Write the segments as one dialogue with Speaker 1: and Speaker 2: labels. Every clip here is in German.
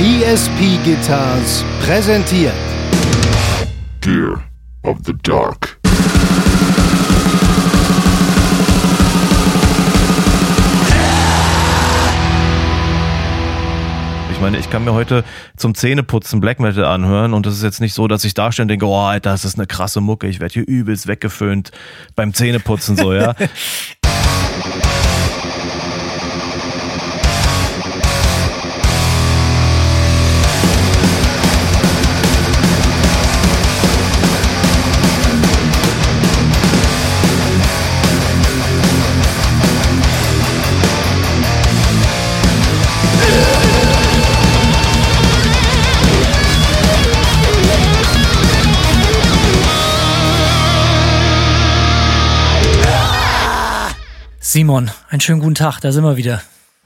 Speaker 1: ESP Guitars präsentiert
Speaker 2: Gear of the Dark.
Speaker 3: Ich meine, ich kann mir heute zum Zähneputzen Black Metal anhören und es ist jetzt nicht so, dass ich da stehe und denke, oh, Alter, das ist eine krasse Mucke, ich werde hier übelst weggeföhnt beim Zähneputzen so, ja.
Speaker 4: Simon, einen schönen guten Tag, da sind wir wieder.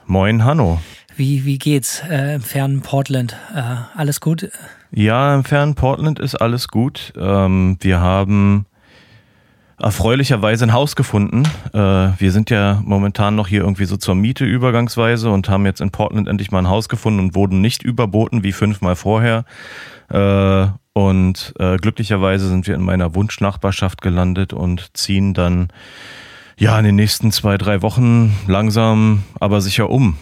Speaker 3: Moin, Hanno.
Speaker 4: Wie, wie geht's äh, im fernen Portland? Äh, alles gut?
Speaker 3: Ja, im fernen Portland ist alles gut. Ähm, wir haben erfreulicherweise ein Haus gefunden. Äh, wir sind ja momentan noch hier irgendwie so zur Miete übergangsweise und haben jetzt in Portland endlich mal ein Haus gefunden und wurden nicht überboten wie fünfmal vorher. Äh, und äh, glücklicherweise sind wir in meiner Wunschnachbarschaft gelandet und ziehen dann ja in den nächsten zwei, drei Wochen langsam, aber sicher um.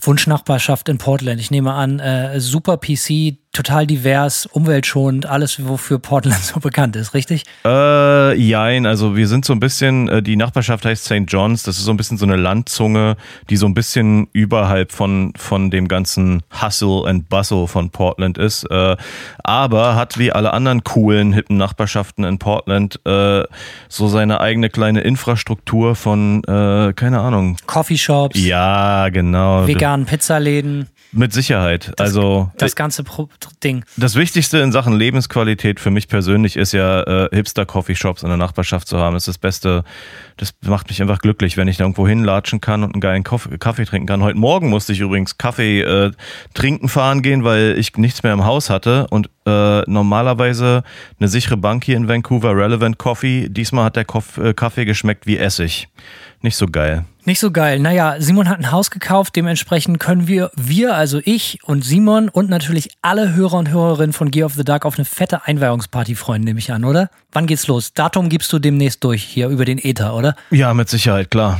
Speaker 4: Wunschnachbarschaft in Portland. Ich nehme an, äh, super PC, total divers, umweltschonend, alles, wofür Portland so bekannt ist, richtig?
Speaker 3: Äh, jein, also wir sind so ein bisschen, äh, die Nachbarschaft heißt St. John's, das ist so ein bisschen so eine Landzunge, die so ein bisschen überhalb von, von dem ganzen Hustle and Bustle von Portland ist, äh, aber hat wie alle anderen coolen, hippen Nachbarschaften in Portland äh, so seine eigene kleine Infrastruktur von, äh, keine Ahnung.
Speaker 4: Coffeeshops.
Speaker 3: Ja, genau.
Speaker 4: Veganen Pizzaläden.
Speaker 3: Mit Sicherheit.
Speaker 4: Das,
Speaker 3: also
Speaker 4: das ganze Pro Ding.
Speaker 3: Das Wichtigste in Sachen Lebensqualität für mich persönlich ist ja äh, Hipster-Coffeeshops in der Nachbarschaft zu haben. Das ist das Beste. Das macht mich einfach glücklich, wenn ich da irgendwo hinlatschen kann und einen geilen Kaffee, Kaffee trinken kann. Heute Morgen musste ich übrigens Kaffee äh, trinken fahren gehen, weil ich nichts mehr im Haus hatte und äh, normalerweise eine sichere Bank hier in Vancouver, Relevant Coffee. Diesmal hat der Koff, äh, Kaffee geschmeckt wie Essig. Nicht so geil.
Speaker 4: Nicht so geil. Naja, Simon hat ein Haus gekauft, dementsprechend können wir, wir, also ich und Simon und natürlich alle Hörer und Hörerinnen von Gear of the Dark auf eine fette Einweihungsparty freuen, nehme ich an, oder? Wann geht's los? Datum gibst du demnächst durch, hier über den Ether, oder?
Speaker 3: Ja, mit Sicherheit, klar.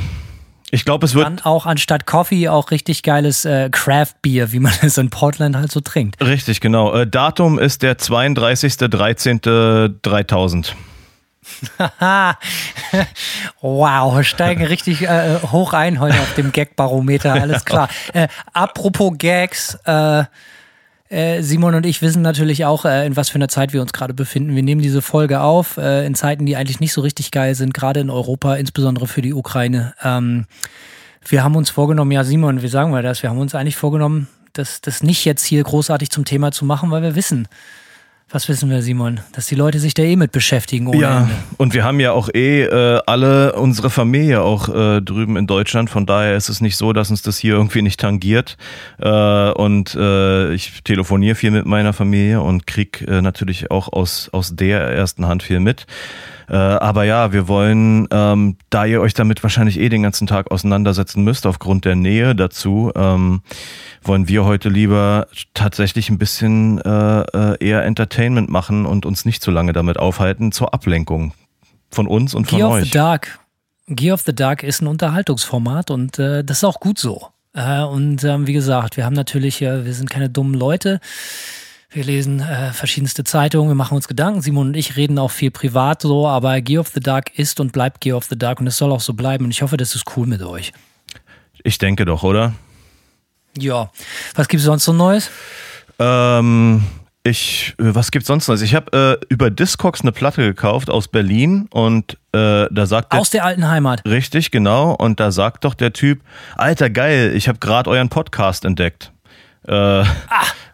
Speaker 3: Ich glaube, es wird.
Speaker 4: Dann auch anstatt Coffee auch richtig geiles äh, Craft Beer, wie man es in Portland halt so trinkt.
Speaker 3: Richtig, genau. Äh, Datum ist der 32.13.3000.
Speaker 4: wow, steigen richtig äh, hoch ein heute auf dem Gag-Barometer, alles klar. Äh, apropos Gags, äh, äh, Simon und ich wissen natürlich auch, äh, in was für einer Zeit wir uns gerade befinden. Wir nehmen diese Folge auf äh, in Zeiten, die eigentlich nicht so richtig geil sind, gerade in Europa, insbesondere für die Ukraine. Ähm, wir haben uns vorgenommen, ja Simon, wie sagen wir das? Wir haben uns eigentlich vorgenommen, das, das nicht jetzt hier großartig zum Thema zu machen, weil wir wissen, was wissen wir, Simon? Dass die Leute sich da eh mit beschäftigen. Ohne
Speaker 3: ja,
Speaker 4: Ende.
Speaker 3: und wir haben ja auch eh äh, alle unsere Familie auch äh, drüben in Deutschland. Von daher ist es nicht so, dass uns das hier irgendwie nicht tangiert. Äh, und äh, ich telefoniere viel mit meiner Familie und krieg äh, natürlich auch aus, aus der ersten Hand viel mit. Äh, aber ja, wir wollen, ähm, da ihr euch damit wahrscheinlich eh den ganzen Tag auseinandersetzen müsst, aufgrund der Nähe dazu, ähm, wollen wir heute lieber tatsächlich ein bisschen äh, äh, eher Entertainment machen und uns nicht zu lange damit aufhalten zur Ablenkung von uns und von
Speaker 4: Gear
Speaker 3: euch.
Speaker 4: of the Dark. Gear of the Dark ist ein Unterhaltungsformat und äh, das ist auch gut so. Äh, und ähm, wie gesagt, wir haben natürlich, wir sind keine dummen Leute. Wir lesen äh, verschiedenste Zeitungen, wir machen uns Gedanken. Simon und ich reden auch viel privat so, aber Gear of the Dark ist und bleibt Gear of the Dark und es soll auch so bleiben. Und ich hoffe, das ist cool mit euch.
Speaker 3: Ich denke doch, oder?
Speaker 4: Ja. Was gibt es sonst so Neues?
Speaker 3: Ähm, ich, was gibt's sonst? Also Ich habe äh, über Discogs eine Platte gekauft aus Berlin und äh, da sagt der,
Speaker 4: Aus der alten Heimat.
Speaker 3: richtig genau und da sagt doch der Typ, Alter geil, ich habe gerade euren Podcast entdeckt. Äh,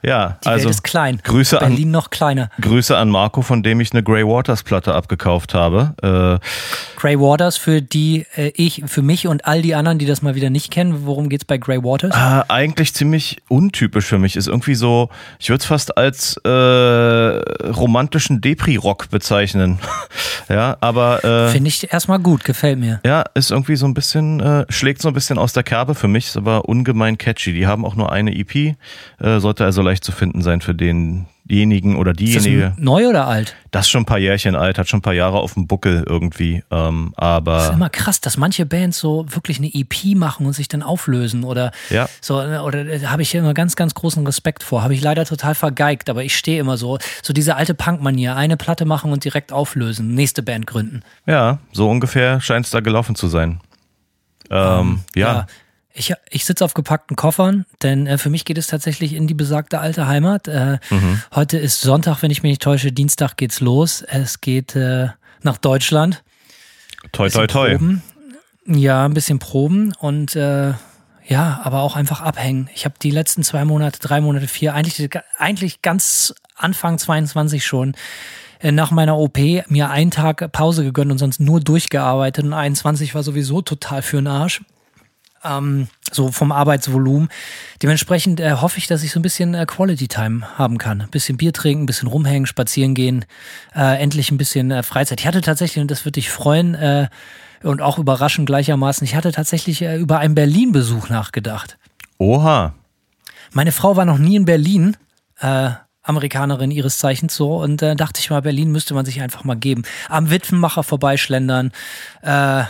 Speaker 3: Ja,
Speaker 4: Die
Speaker 3: also
Speaker 4: Welt ist klein.
Speaker 3: Grüße an,
Speaker 4: Berlin noch kleiner.
Speaker 3: Grüße an Marco, von dem ich eine Grey Waters Platte abgekauft habe. Äh,
Speaker 4: Grey Waters für die äh, ich, für mich und all die anderen, die das mal wieder nicht kennen. Worum geht's bei Grey Waters?
Speaker 3: äh, eigentlich ziemlich untypisch für mich. Ist irgendwie so, ich würde es fast als äh, romantischen Depri-Rock bezeichnen. ja, aber äh,
Speaker 4: Finde ich erstmal gut, gefällt mir.
Speaker 3: ja, ist irgendwie so ein bisschen, äh, schlägt so ein bisschen aus der Kerbe für mich, ist aber ungemein catchy. Die haben auch nur eine EP, sollte also leicht zu finden sein für denjenigen oder
Speaker 4: Ist das
Speaker 3: diejenige.
Speaker 4: neu oder alt?
Speaker 3: Das ist schon ein paar Jährchen alt, hat schon ein paar Jahre auf dem Buckel irgendwie. Ähm,
Speaker 4: Das ist
Speaker 3: aber
Speaker 4: immer krass, dass manche Bands so wirklich eine EP machen und sich dann auflösen oder
Speaker 3: Ja.
Speaker 4: so oder da habe ich immer ganz ganz großen Respekt vor. Habe ich leider total vergeigt, aber ich stehe immer so so diese alte Punk-Manier, eine Platte machen und direkt auflösen, nächste Band gründen.
Speaker 3: ja, so ungefähr scheint es da gelaufen zu sein. Ähm, ja.
Speaker 4: Ich, ich sitze auf gepackten Koffern, denn äh, für mich geht es tatsächlich in die besagte alte Heimat. Äh,
Speaker 3: Mhm.
Speaker 4: Heute ist Sonntag, wenn ich mich nicht täusche. Dienstag geht's los. Es geht äh, nach Deutschland.
Speaker 3: toi, toi, toi.
Speaker 4: Proben. Ja, ein bisschen proben und äh, ja, aber auch einfach abhängen. Ich habe die letzten zwei Monate, drei Monate, vier, eigentlich, eigentlich ganz Anfang 22 schon äh, nach meiner OP mir einen Tag Pause gegönnt und sonst nur durchgearbeitet und 21 war sowieso total für den Arsch. Ähm, so vom Arbeitsvolumen. Dementsprechend äh, hoffe ich, dass ich so ein bisschen äh, Quality Time haben kann. Ein bisschen Bier trinken, ein bisschen rumhängen, spazieren gehen, äh, endlich ein bisschen äh, Freizeit. Ich hatte tatsächlich, und das würde dich freuen, äh, und auch überraschend gleichermaßen, ich hatte tatsächlich äh, über einen Berlin-Besuch nachgedacht.
Speaker 3: Oha.
Speaker 4: Meine Frau war noch nie in Berlin, äh, Amerikanerin ihres Zeichens so, und dachte ich mal, Berlin müsste man sich einfach mal geben. Am Witwenmacher vorbeischlendern, äh,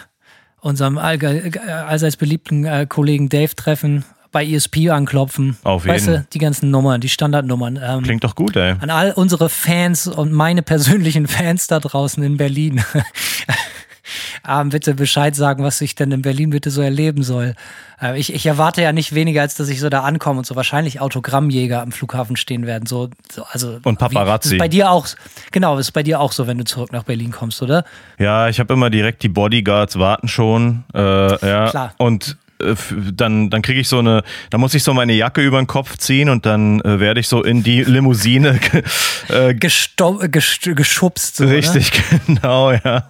Speaker 4: unserem äh, allseits beliebten äh, Kollegen Dave treffen, bei ESP anklopfen.
Speaker 3: Auf
Speaker 4: Weißt
Speaker 3: jeden.
Speaker 4: du, die ganzen Nummern, die Standardnummern. Ähm,
Speaker 3: Klingt doch gut, ey.
Speaker 4: an all unsere Fans und meine persönlichen Fans da draußen in Berlin. ähm, bitte Bescheid sagen, was ich denn in Berlin bitte so erleben soll. Äh, ich, ich erwarte ja nicht weniger, als dass ich so da ankomme und so wahrscheinlich Autogrammjäger am Flughafen stehen werden. So, so, also,
Speaker 3: Und Paparazzi.
Speaker 4: Wie, ist bei dir auch, genau, ist bei dir auch so, wenn du zurück nach Berlin kommst, oder?
Speaker 3: Ja, ich habe immer direkt die Bodyguards warten schon. Äh, ja.
Speaker 4: Klar.
Speaker 3: Und dann, dann kriege ich so eine, dann muss ich so meine Jacke über den Kopf ziehen und dann äh, werde ich so in die Limousine äh,
Speaker 4: Gesto äh, gest geschubst. So, ne?
Speaker 3: Richtig, genau, ja.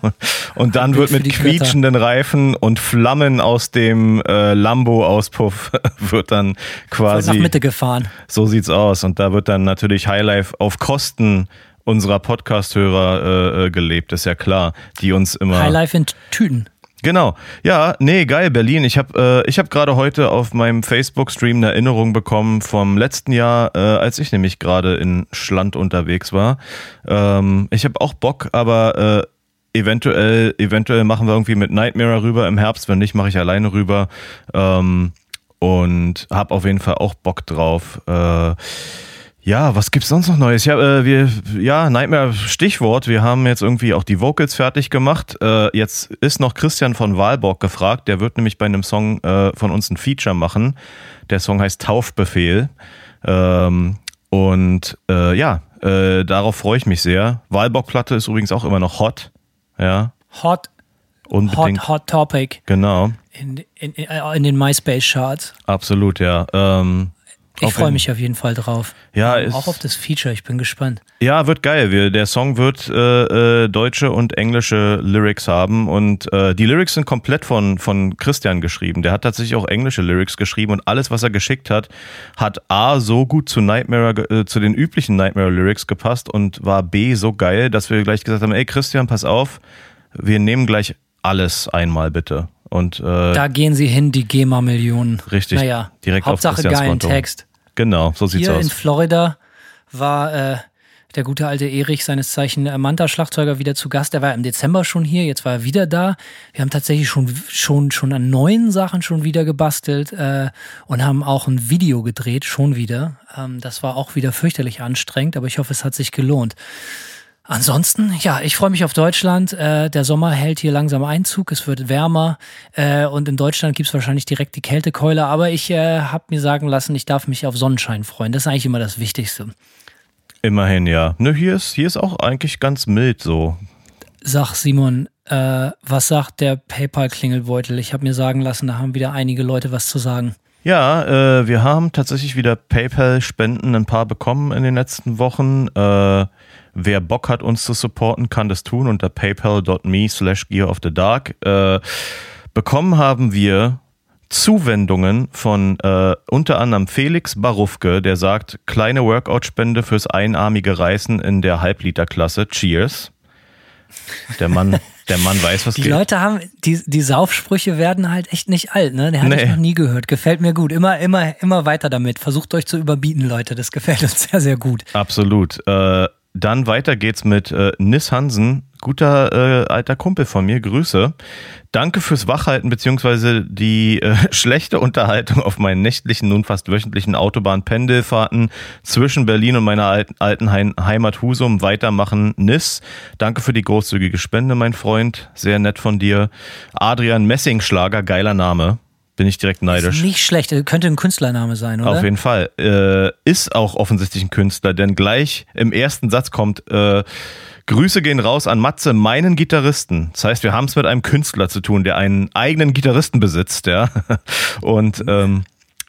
Speaker 3: Und dann wird mit
Speaker 4: die Götter.
Speaker 3: quietschenden Reifen und Flammen aus dem äh, Lambo-Auspuff wird dann
Speaker 4: Voll
Speaker 3: quasi.
Speaker 4: nach Mitte gefahren.
Speaker 3: So sieht's aus. Und da wird dann natürlich Highlife auf Kosten unserer Podcast-Hörer äh, äh, gelebt, ist ja klar, die uns immer.
Speaker 4: Highlife in Tüten.
Speaker 3: Genau. Ja, nee, geil, Berlin. Ich habe äh, ich hab gerade heute auf meinem Facebook-Stream eine Erinnerung bekommen vom letzten Jahr, äh, als ich nämlich gerade in Schland unterwegs war. Ähm, ich habe auch Bock, aber äh, eventuell, eventuell machen wir irgendwie mit Nightmare rüber im Herbst. Wenn nicht, mache ich alleine rüber. Ähm, und habe auf jeden Fall auch Bock drauf. Äh, ja, was gibt's sonst noch Neues? Ja, äh, wir, ja, Nightmare Stichwort. Wir haben jetzt irgendwie auch die Vocals fertig gemacht. Äh, jetzt ist noch Christian von Wahlborg gefragt. Der wird nämlich bei einem Song äh, von uns ein Feature machen. Der Song heißt Taufbefehl. Ähm, und äh, ja, äh, darauf freue ich mich sehr. Wahlborg-Platte ist übrigens auch immer noch hot. Ja,
Speaker 4: Hot,
Speaker 3: unbedingt.
Speaker 4: hot, hot topic
Speaker 3: Genau,
Speaker 4: in, in, in, in den MySpace-Charts.
Speaker 3: absolut, ja. Ähm,
Speaker 4: Ich
Speaker 3: auf
Speaker 4: freue mich auf jeden Fall drauf.
Speaker 3: Ja,
Speaker 4: Ähm, auch auf das Feature, ich bin gespannt.
Speaker 3: Ja, wird geil. Wir, der Song wird äh, äh, deutsche und englische Lyrics haben und äh, die Lyrics sind komplett von, von Christian geschrieben. Der hat tatsächlich auch englische Lyrics geschrieben und alles, was er geschickt hat, hat A so gut zu Nightmare, äh, zu den üblichen Nightmare Lyrics gepasst und war B so geil, dass wir gleich gesagt haben, ey Christian, pass auf, wir nehmen gleich alles einmal bitte. Und äh,
Speaker 4: Da gehen sie hin, die GEMA-Millionen.
Speaker 3: Richtig,
Speaker 4: Naja,
Speaker 3: direkt auf
Speaker 4: Hauptsache
Speaker 3: Christians
Speaker 4: geilen
Speaker 3: Konto.
Speaker 4: Text.
Speaker 3: Genau, so sieht's
Speaker 4: Hier in
Speaker 3: aus.
Speaker 4: Florida war äh, der gute alte Erich, seines Zeichen Manta-Schlagzeuger, wieder zu Gast. Er war im Dezember schon hier, jetzt war er wieder da. Wir haben tatsächlich schon, schon, schon an neuen Sachen schon wieder gebastelt äh, und haben auch ein Video gedreht, schon wieder. Ähm, das war auch wieder fürchterlich anstrengend, aber ich hoffe, es hat sich gelohnt. Ansonsten, ja, ich freue mich auf Deutschland. Äh, der Sommer hält hier langsam Einzug, es wird wärmer äh, und in Deutschland gibt's wahrscheinlich direkt die Kältekeule, aber ich äh, habe mir sagen lassen, ich darf mich auf Sonnenschein freuen. Das ist eigentlich immer das Wichtigste.
Speaker 3: Immerhin, ja. Nö, hier ist, hier ist auch eigentlich ganz mild so.
Speaker 4: Sag Simon, äh, was sagt der PayPal-Klingelbeutel? Ich habe mir sagen lassen, da haben wieder einige Leute was zu sagen.
Speaker 3: Ja, äh, wir haben tatsächlich wieder PayPal-Spenden ein paar bekommen in den letzten Wochen. Äh, wer Bock hat, uns zu supporten, kann das tun unter paypal.me slash gear of the dark. Äh, bekommen haben wir Zuwendungen von äh, unter anderem Felix Barufke, der sagt, kleine Workout-Spende fürs einarmige Reißen in der Halbliterklasse. Cheers. Der Mann, der Mann weiß, was
Speaker 4: Die
Speaker 3: geht.
Speaker 4: Leute haben, die, die Saufsprüche werden halt echt nicht alt, ne? Den hatte
Speaker 3: Nee.
Speaker 4: ich noch nie gehört. Gefällt mir gut. Immer, immer, immer weiter damit. Versucht euch zu überbieten, Leute. Das gefällt uns sehr, sehr gut.
Speaker 3: Absolut. Äh, dann weiter geht's mit äh, Nis Hansen, guter äh, alter Kumpel von mir. Grüße. Danke fürs Wachhalten beziehungsweise die äh, schlechte Unterhaltung auf meinen nächtlichen, nun fast wöchentlichen Autobahn-Pendelfahrten zwischen Berlin und meiner alten, alten Heim Heimat Husum. Weitermachen, Nis. Danke für die großzügige Spende, mein Freund. Sehr nett von dir. Adrian Messingschlager, geiler Name. Bin ich direkt neidisch.
Speaker 4: Nicht schlecht. Könnte ein Künstlername sein, oder?
Speaker 3: Auf jeden Fall. Äh, ist auch offensichtlich ein Künstler, denn gleich im ersten Satz kommt, äh, Grüße gehen raus an Matze, meinen Gitarristen. Das heißt, wir haben es mit einem Künstler zu tun, der einen eigenen Gitarristen besitzt, ja. Und ähm,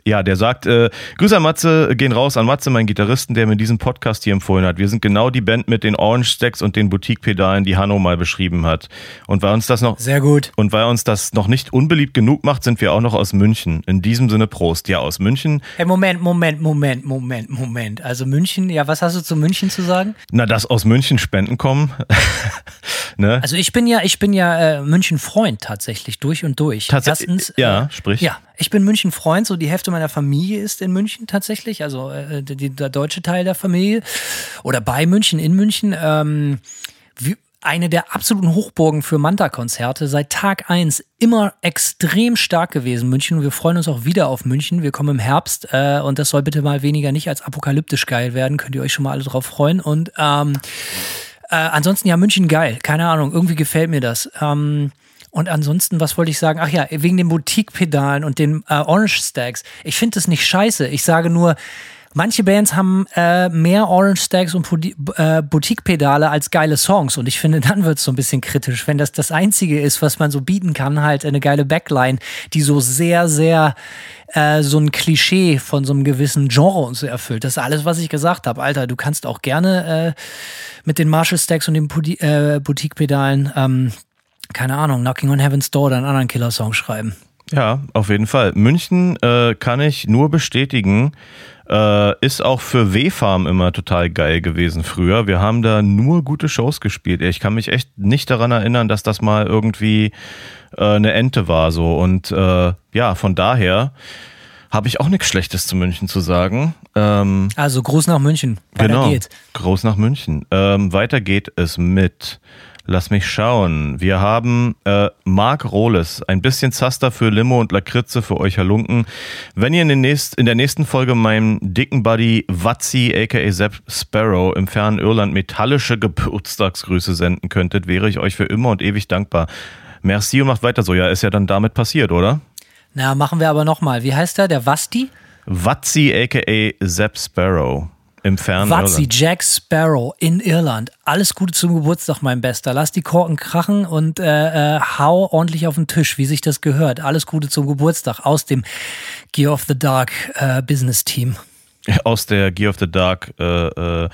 Speaker 3: ja, der sagt, äh, Grüße an Matze, gehen raus an Matze, meinen Gitarristen, der mir diesen Podcast hier empfohlen hat. Wir sind genau die Band mit den Orange Stacks und den Boutique-Pedalen, die Hanno mal beschrieben hat. Und weil uns das noch
Speaker 4: Sehr gut.
Speaker 3: und weil uns das noch nicht unbeliebt genug macht, sind wir auch noch aus München. In diesem Sinne Prost. Ja, aus München.
Speaker 4: Hey, Moment, Moment, Moment, Moment, Moment. Also München, ja, was hast du zu München zu sagen?
Speaker 3: Na, dass aus München Spenden kommen. ne?
Speaker 4: Also ich bin ja, ich bin ja äh, München-Freund tatsächlich, durch und durch.
Speaker 3: Tats-
Speaker 4: Erstens,
Speaker 3: ja,
Speaker 4: äh,
Speaker 3: sprich.
Speaker 4: Ja, ich bin München-Freund, so die Hälfte meiner Familie ist in München tatsächlich, also äh, die, der deutsche Teil der Familie oder bei München, in München. Ähm, wie, eine der absoluten Hochburgen für Manta-Konzerte, seit Tag eins immer extrem stark gewesen, München. Und wir freuen uns auch wieder auf München. Wir kommen im Herbst äh, und das soll bitte mal weniger nicht als apokalyptisch geil werden. Könnt ihr euch schon mal alle drauf freuen. Und ähm, äh, ansonsten ja, München geil. Keine Ahnung, irgendwie gefällt mir das. Ähm, und ansonsten, was wollte ich sagen? Ach ja, wegen den Boutique-Pedalen und den äh, Orange Stacks. Ich finde das nicht scheiße. Ich sage nur, manche Bands haben äh, mehr Orange Stacks und äh, Boutique-Pedale als geile Songs. Und ich finde, dann wird es so ein bisschen kritisch, wenn das das Einzige ist, was man so bieten kann, halt eine geile Backline, die so sehr, sehr äh, so ein Klischee von so einem gewissen Genre und so erfüllt. Das ist alles, was ich gesagt habe. Alter, du kannst auch gerne äh, mit den Marshall Stacks und den äh, Boutique-Pedalen, ähm, keine Ahnung, Knocking on Heaven's Door oder einen anderen Killer-Song schreiben.
Speaker 3: Ja, auf jeden Fall. München äh, kann ich nur bestätigen, äh, ist auch für W-Farm immer total geil gewesen früher. Wir haben da nur gute Shows gespielt. Ich kann mich echt nicht daran erinnern, dass das mal irgendwie äh, eine Ente war so. Und äh, ja, von daher habe ich auch nichts Schlechtes zu München zu sagen. Ähm,
Speaker 4: Also Gruß nach München. Weiter
Speaker 3: genau.
Speaker 4: geht's.
Speaker 3: Groß nach München. Ähm, weiter geht es mit. Lass mich schauen. Wir haben äh, Marc Rohles, ein bisschen Zaster für Limo und Lakritze für euch Halunken. Wenn ihr in, den nächst, in der nächsten Folge meinem dicken Buddy Watzi, aka Sepp Sparrow, im fernen Irland metallische Geburtstagsgrüße senden könntet, wäre ich euch für immer und ewig dankbar. Merci und macht weiter so. Ja, ist ja dann damit passiert, oder?
Speaker 4: Na, machen wir aber nochmal. Wie heißt der? Der Wasti?
Speaker 3: Watzi, aka Sepp Sparrow, im fernen
Speaker 4: Watzi. Jack Sparrow in Irland. Alles Gute zum Geburtstag, mein Bester. Lass die Korken krachen und äh, äh, hau ordentlich auf den Tisch, wie sich das gehört. Alles Gute zum Geburtstag aus dem Gear of the Dark äh, Business Team.
Speaker 3: aus der Gear of the Dark äh, äh,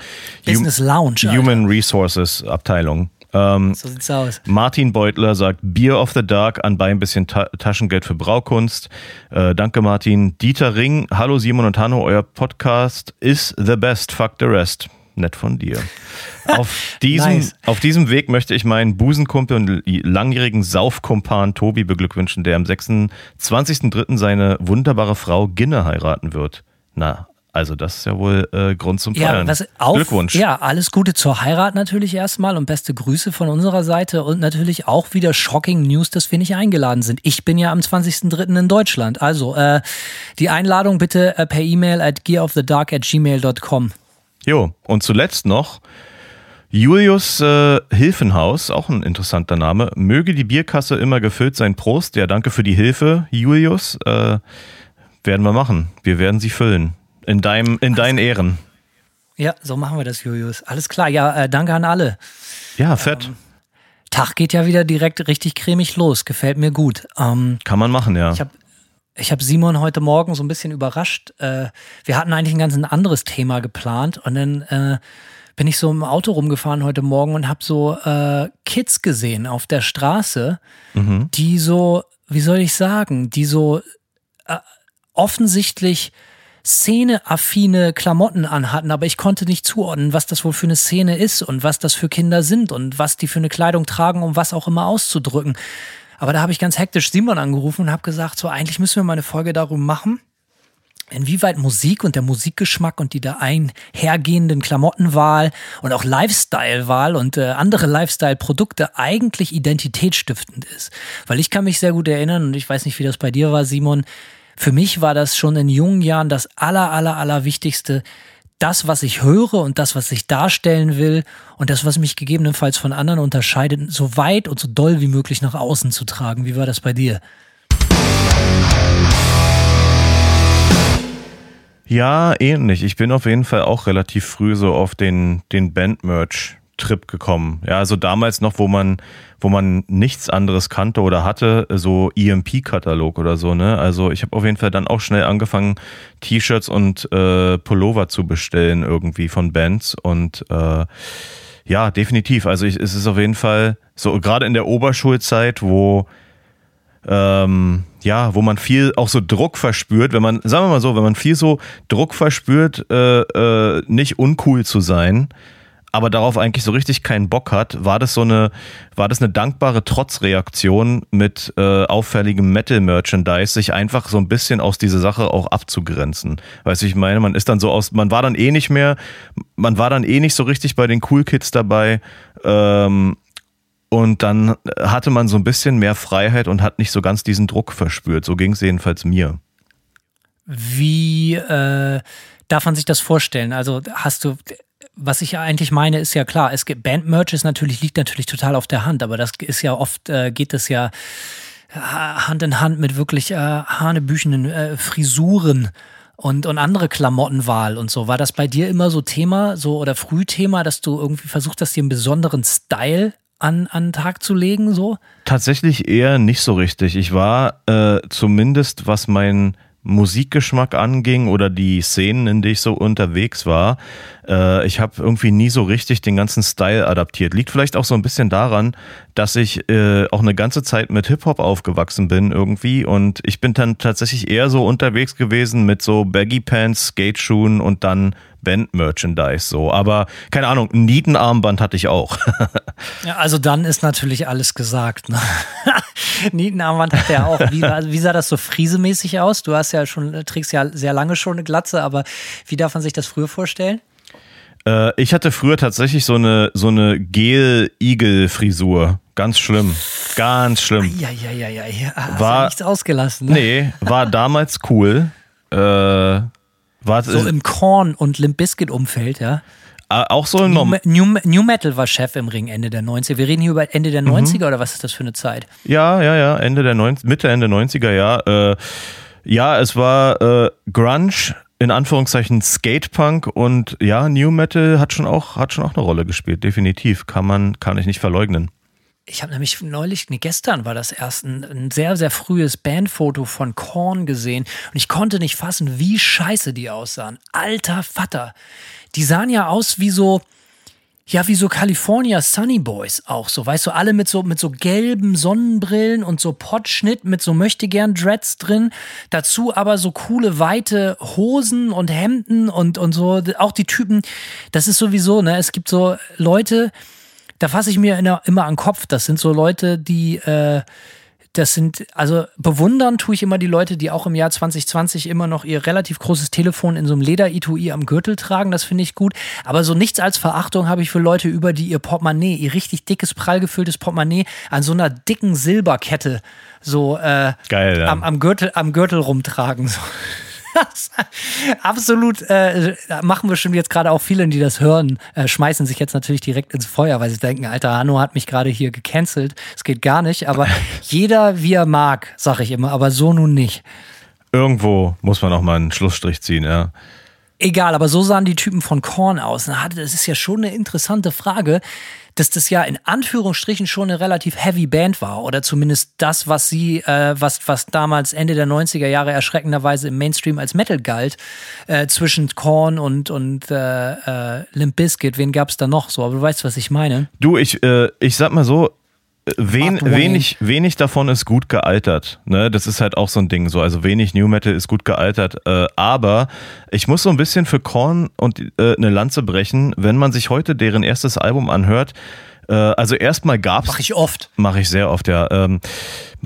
Speaker 4: Business Lounge. Alter.
Speaker 3: Human Resources Abteilung. Ähm,
Speaker 4: So sieht's aus.
Speaker 3: Martin Beutler sagt Beer of the Dark, anbei ein bisschen Ta Taschengeld für Braukunst. Äh, danke Martin. Dieter Ring, hallo Simon und Hanno, euer Podcast ist the best, fuck the rest. Nett von dir. Auf diesem,
Speaker 4: Nice.
Speaker 3: auf diesem Weg möchte ich meinen Busenkumpel und langjährigen Saufkumpan Tobi beglückwünschen, der am 26.03. seine wunderbare Frau Ginne heiraten wird. Na, also das ist ja wohl äh, Grund zum
Speaker 4: Ja,
Speaker 3: Feiern.
Speaker 4: was auf,
Speaker 3: Glückwunsch.
Speaker 4: Ja, alles Gute zur Heirat natürlich erstmal und beste Grüße von unserer Seite und natürlich auch wieder shocking News, dass wir nicht eingeladen sind. Ich bin ja am 20.03. in Deutschland. Also äh, die Einladung bitte äh, per E-Mail at gearofthedark at gmail.com.
Speaker 3: Jo, und zuletzt noch Julius äh, Hilfenhaus, auch ein interessanter Name. Möge die Bierkasse immer gefüllt sein. Prost. Ja, danke für die Hilfe, Julius. Äh, werden wir machen. Wir werden sie füllen. In, deinem, in deinen Ehren.
Speaker 4: Ja, so machen wir das, Julius. Alles klar. Ja, äh, danke an alle.
Speaker 3: Ja, fett.
Speaker 4: Tag geht ja wieder direkt richtig cremig los. Gefällt mir gut. Ähm,
Speaker 3: Kann man machen, ja.
Speaker 4: ich habe ich habe Simon heute Morgen so ein bisschen überrascht. Äh, wir hatten eigentlich ein ganz anderes Thema geplant und dann äh, bin ich so im Auto rumgefahren heute Morgen und habe so äh, Kids gesehen auf der Straße, mhm. die so, wie soll ich sagen, die so äh, offensichtlich szeneaffine Klamotten anhatten, aber ich konnte nicht zuordnen, was das wohl für eine Szene ist und was das für Kinder sind und was die für eine Kleidung tragen, um was auch immer auszudrücken. Aber da habe ich ganz hektisch Simon angerufen und habe gesagt, so eigentlich müssen wir mal eine Folge darum machen, inwieweit Musik und der Musikgeschmack und die da einhergehenden Klamottenwahl und auch Lifestyle-Wahl und äh, andere Lifestyle-Produkte eigentlich identitätsstiftend ist. Weil ich kann mich sehr gut erinnern und ich weiß nicht, wie das bei dir war, Simon. Für mich war das schon in jungen Jahren das aller, aller, aller Wichtigste, das, was ich höre und das, was ich darstellen will und das, was mich gegebenenfalls von anderen unterscheidet, so weit und so doll wie möglich nach außen zu tragen. Wie war das bei dir?
Speaker 3: Ja, ähnlich. Ich bin auf jeden Fall auch relativ früh so auf den, den Band-Merch Trip gekommen. Ja, also damals noch, wo man, wo man nichts anderes kannte oder hatte, so EMP-Katalog oder so, ne? Also ich habe auf jeden Fall dann auch schnell angefangen, T-Shirts und äh, Pullover zu bestellen irgendwie von Bands und äh, ja, definitiv. Also ich, es ist auf jeden Fall so, gerade in der Oberschulzeit, wo ähm, ja, wo man viel auch so Druck verspürt, wenn man, sagen wir mal so, wenn man viel so Druck verspürt, äh, äh, nicht uncool zu sein, aber darauf eigentlich so richtig keinen Bock hat, war das so eine, war das eine dankbare Trotzreaktion mit äh, auffälligem Metal-Merchandise, sich einfach so ein bisschen aus dieser Sache auch abzugrenzen. Weißt du, ich meine, man ist dann so aus, man war dann eh nicht mehr, man war dann eh nicht so richtig bei den Cool Kids dabei. Ähm, und dann hatte man so ein bisschen mehr Freiheit und hat nicht so ganz diesen Druck verspürt. So ging es jedenfalls mir.
Speaker 4: Wie äh, darf man sich das vorstellen? Also hast du was ich eigentlich meine, ist ja klar, es gibt Bandmerch ist natürlich, liegt natürlich total auf der Hand, aber das ist ja oft, äh, geht es ja äh, Hand in Hand mit wirklich äh, hanebüchenden äh, Frisuren und, und andere Klamottenwahl und so. War das bei dir immer so Thema, so oder Frühthema, dass du irgendwie versucht hast, dir einen besonderen Style an, an den Tag zu legen, so?
Speaker 3: Tatsächlich eher nicht so richtig. Ich war äh, zumindest, was mein Musikgeschmack anging oder die Szenen, in denen ich so unterwegs war, äh, ich habe irgendwie nie so richtig den ganzen Style adaptiert. Liegt vielleicht auch so ein bisschen daran, dass ich äh, auch eine ganze Zeit mit Hip-Hop aufgewachsen bin irgendwie und ich bin dann tatsächlich eher so unterwegs gewesen mit so Baggy Pants, Skateschuhen und dann Band-Merchandise so. Aber keine Ahnung, ein Nietenarmband hatte ich auch.
Speaker 4: ja, also dann ist natürlich alles gesagt. Ne? Nietenarmband hat er auch. Wie, wie sah das so friesemäßig aus? Du hast ja schon, trägst ja sehr lange schon eine Glatze, aber wie darf man sich das früher vorstellen?
Speaker 3: Äh, ich hatte früher tatsächlich so eine, so eine Gel-Igel-Frisur. Ganz schlimm. Ganz schlimm.
Speaker 4: Ja, ja, ja, ja. ja.
Speaker 3: War
Speaker 4: nichts ausgelassen. Ne?
Speaker 3: Nee, war damals cool. Äh,
Speaker 4: war, so im Korn- und Limp Bizkit-Umfeld, ja.
Speaker 3: Auch so ein
Speaker 4: New, New, New, Metal war Chef im Ring Ende der 90er. Wir reden hier über Ende der 90er mhm. oder was ist das für eine Zeit?
Speaker 3: Ja, ja, ja, Ende der 90 Mitte, Ende 90er, ja. Äh, ja, es war äh, Grunge, in Anführungszeichen Skatepunk und ja, New Metal hat schon auch, hat schon auch eine Rolle gespielt, definitiv. Kann man, kann ich nicht verleugnen.
Speaker 4: Ich habe nämlich neulich, nee, gestern war das erst ein, ein, sehr, sehr frühes Bandfoto von Korn gesehen und ich konnte nicht fassen, wie scheiße die aussahen. Alter Vater. Die sahen ja aus wie so, ja, wie so California Sunny Boys auch so, weißt du, alle mit so, mit so gelben Sonnenbrillen und so Potschnitt mit so möchtegern Dreads drin. Dazu aber so coole, weite Hosen und Hemden und, und so. Auch die Typen, das ist sowieso, ne, es gibt so Leute, da fasse ich mir immer an den Kopf. Das sind so Leute, die, äh, das sind, also bewundern tue ich immer die Leute, die auch im Jahr 2020 immer noch ihr relativ großes Telefon in so einem Leder-Etui am Gürtel tragen. Das finde ich gut. Aber so nichts als Verachtung habe ich für Leute über, die ihr Portemonnaie, ihr richtig dickes, prall gefülltes Portemonnaie an so einer dicken Silberkette so äh,
Speaker 3: Geil, ja.
Speaker 4: am, am, Gürtel, am Gürtel rumtragen. So. Absolut, äh, machen wir schon jetzt gerade auch viele, die das hören, äh, schmeißen sich jetzt natürlich direkt ins Feuer, weil sie denken, Alter, Hanno hat mich gerade hier gecancelt. Es geht gar nicht, aber jeder wie er mag, sag ich immer, aber so nun nicht.
Speaker 3: Irgendwo muss man auch mal einen Schlussstrich ziehen, ja.
Speaker 4: Egal, aber so sahen die Typen von Korn aus. Das ist ja schon eine interessante Frage, dass das ja in Anführungsstrichen schon eine relativ heavy Band war. Oder zumindest das, was sie, äh, was, was damals Ende der 90er Jahre erschreckenderweise im Mainstream als Metal galt, äh, zwischen Korn und, und äh, äh, Limp Bizkit. Wen gab es da noch so? Aber du weißt, was ich meine.
Speaker 3: Du, ich, äh, ich sag mal so, Wen, wenig, wenig davon ist gut gealtert. Ne? Das ist halt auch so ein Ding. So. Also wenig New Metal ist gut gealtert. Äh, aber ich muss so ein bisschen für Korn und äh, eine Lanze brechen, wenn man sich heute deren erstes Album anhört. Äh, also erstmal gab's.
Speaker 4: Mach ich oft.
Speaker 3: Mache ich sehr oft, ja. Ähm,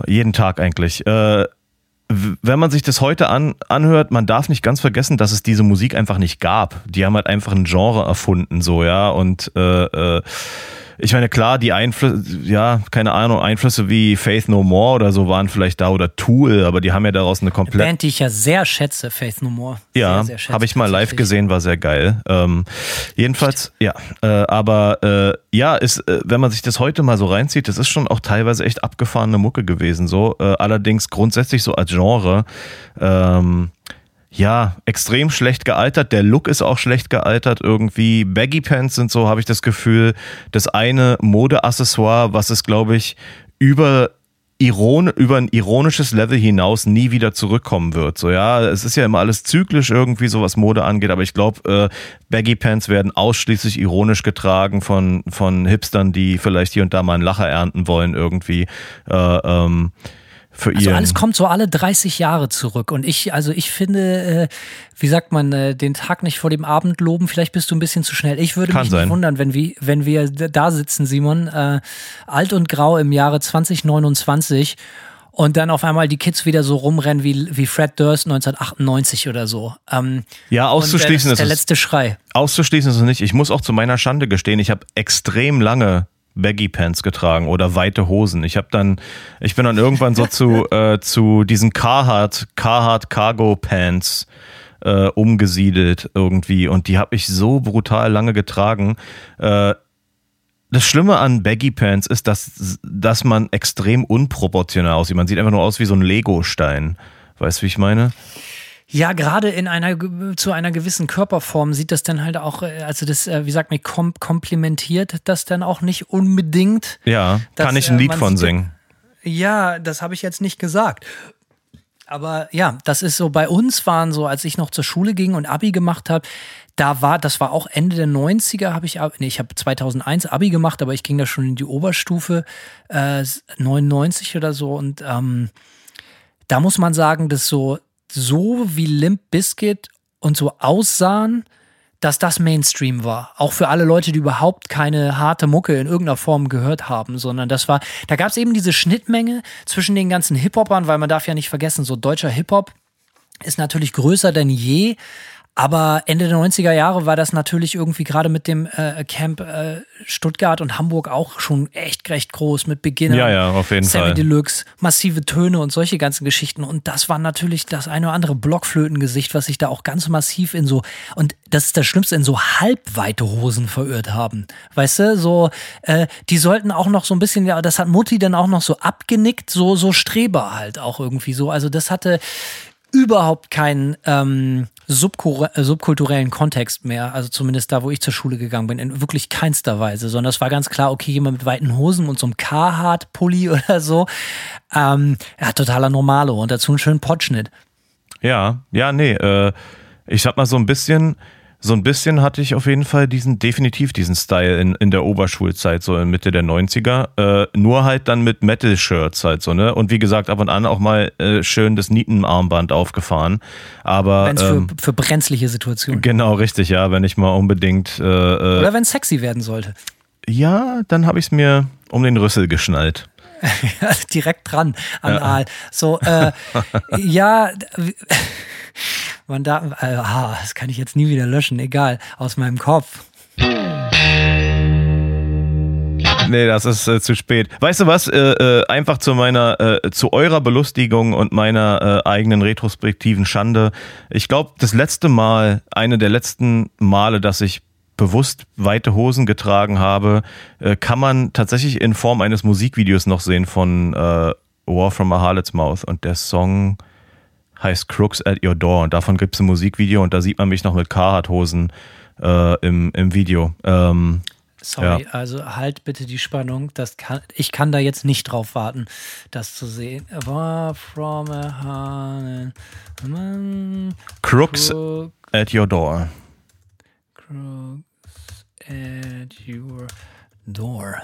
Speaker 3: jeden Tag eigentlich. Äh, wenn man sich das heute an, anhört, man darf nicht ganz vergessen, dass es diese Musik einfach nicht gab. Die haben halt einfach ein Genre erfunden, so, ja. Und äh, äh, ich meine, klar, die Einflüsse, ja, keine Ahnung, Einflüsse wie Faith No More oder so waren vielleicht da oder Tool, aber die haben ja daraus eine komplett.
Speaker 4: Band, die ich ja sehr schätze, Faith No More.
Speaker 3: Ja, habe ich mal live gesehen, war sehr geil. Ähm, jedenfalls, ja, äh, aber äh, ja, ist, äh, wenn man sich das heute mal so reinzieht, das ist schon auch teilweise echt abgefahrene Mucke gewesen, so. Äh, allerdings grundsätzlich so als Genre. Ähm, ja, extrem schlecht gealtert. Der Look ist auch schlecht gealtert irgendwie. Baggy Pants sind so, habe ich das Gefühl, das eine Modeaccessoire, was es, glaube ich, über Iron, über ein ironisches Level hinaus nie wieder zurückkommen wird. So, ja, es ist ja immer alles zyklisch irgendwie, so was Mode angeht, aber ich glaube, äh, Baggy Pants werden ausschließlich ironisch getragen von, von Hipstern, die vielleicht hier und da mal einen Lacher ernten wollen irgendwie. Äh, ähm, für
Speaker 4: also
Speaker 3: ihren
Speaker 4: alles kommt so alle 30 Jahre zurück. Und ich, also ich finde, äh, wie sagt man, äh, den Tag nicht vor dem Abend loben, vielleicht bist du ein bisschen zu schnell. Ich würde
Speaker 3: Kann
Speaker 4: mich
Speaker 3: sein.
Speaker 4: nicht wundern, wenn wir, wenn wir da sitzen, Simon, äh, alt und grau im Jahre 2029 und dann auf einmal die Kids wieder so rumrennen wie, wie Fred Durst 1998 oder so. Ähm,
Speaker 3: ja, auszuschließen
Speaker 4: und, äh,
Speaker 3: ist
Speaker 4: der letzte Schrei.
Speaker 3: Auszuschließen ist es nicht. Ich muss auch zu meiner Schande gestehen, ich habe extrem lange Baggy Pants getragen oder weite Hosen. Ich habe dann, ich bin dann irgendwann so zu, äh, zu diesen Carhartt, Carhartt Cargo Pants äh, umgesiedelt irgendwie und die habe ich so brutal lange getragen. Äh, das Schlimme an Baggy Pants ist, dass, dass man extrem unproportional aussieht. Man sieht einfach nur aus wie so ein Lego-Stein. Weißt du, wie ich meine?
Speaker 4: Ja, gerade in einer zu einer gewissen Körperform sieht das dann halt auch, äh, also das, äh, wie sagt man, kom komplementiert das dann auch nicht unbedingt.
Speaker 3: Ja,
Speaker 4: dass,
Speaker 3: kann ich ein
Speaker 4: äh,
Speaker 3: Lied
Speaker 4: man
Speaker 3: von singen.
Speaker 4: Ja, das habe ich jetzt nicht gesagt. Aber ja, das ist so, bei uns waren so, als ich noch zur Schule ging und Abi gemacht habe, da war, das war auch Ende der 90er, habe ich, nee, ich habe 2001 Abi gemacht, aber ich ging da schon in die Oberstufe, äh, 99 oder so und ähm, da muss man sagen, dass so, so wie Limp Bizkit und so aussahen, dass das Mainstream war. Auch für alle Leute, die überhaupt keine harte Mucke in irgendeiner Form gehört haben, sondern das war, da gab es eben diese Schnittmenge zwischen den ganzen Hip-Hopern, weil man darf ja nicht vergessen, so deutscher Hip-Hop ist natürlich größer denn je. Aber Ende der 90er Jahre war das natürlich irgendwie gerade mit dem äh, Camp äh, Stuttgart und Hamburg auch schon echt recht groß mit Beginner.
Speaker 3: Ja, ja, auf jeden
Speaker 4: Sammy
Speaker 3: Fall.
Speaker 4: Deluxe, massive Töne und solche ganzen Geschichten. Und das war natürlich das eine oder andere Blockflötengesicht, was sich da auch ganz massiv in so, und das ist das Schlimmste, in so halbweite Hosen verirrt haben. Weißt du, so, äh, die sollten auch noch so ein bisschen, ja, das hat Mutti dann auch noch so abgenickt, so, so Streber halt auch irgendwie so. Also das hatte überhaupt keinen ähm, äh, subkulturellen Kontext mehr, also zumindest da, wo ich zur Schule gegangen bin, in wirklich keinster Weise, sondern es war ganz klar, okay, jemand mit weiten Hosen und so einem Carhartt-Pulli oder so, ähm, ja, totaler Normalo. Und dazu einen schönen Potschnitt.
Speaker 3: Ja, ja, nee, äh, ich sag mal so ein bisschen, so ein bisschen hatte ich auf jeden Fall diesen, definitiv diesen Style in, in der Oberschulzeit, so in Mitte der 90er. Äh, nur halt dann mit Metal-Shirts halt so, ne? Und wie gesagt, ab und an auch mal äh, schön das Nietenarmband aufgefahren. Aber
Speaker 4: Wenn es
Speaker 3: ähm,
Speaker 4: für, für brenzliche Situationen.
Speaker 3: genau richtig, ja, wenn ich mal unbedingt äh, äh,
Speaker 4: Oder wenn es sexy werden sollte.
Speaker 3: ja, dann habe ich es mir um den Rüssel geschnallt.
Speaker 4: Direkt dran an Aal. So, äh, ja, man da, äh, ah, das kann ich jetzt nie wieder löschen, egal, aus meinem Kopf.
Speaker 3: Nee, das ist äh, zu spät. Weißt du was? Äh, äh, einfach zu meiner, äh, zu eurer Belustigung und meiner äh, eigenen retrospektiven Schande. Ich glaube, das letzte Mal, eine der letzten Male, dass ich bewusst weite Hosen getragen habe, äh, kann man tatsächlich in Form eines Musikvideos noch sehen von äh, War from a Harlot's Mouth und der Song heißt Crooks at Your Door. Und davon gibt es ein Musikvideo und da sieht man mich noch mit Carhartt-Hosen äh, im, im Video. Ähm,
Speaker 4: Sorry,
Speaker 3: Ja.
Speaker 4: also halt bitte die Spannung. Das kann, ich kann da jetzt nicht drauf warten, das zu sehen. Far from a and-
Speaker 3: Crooks
Speaker 4: Crook-
Speaker 3: at Your Door.
Speaker 4: Crooks at your door.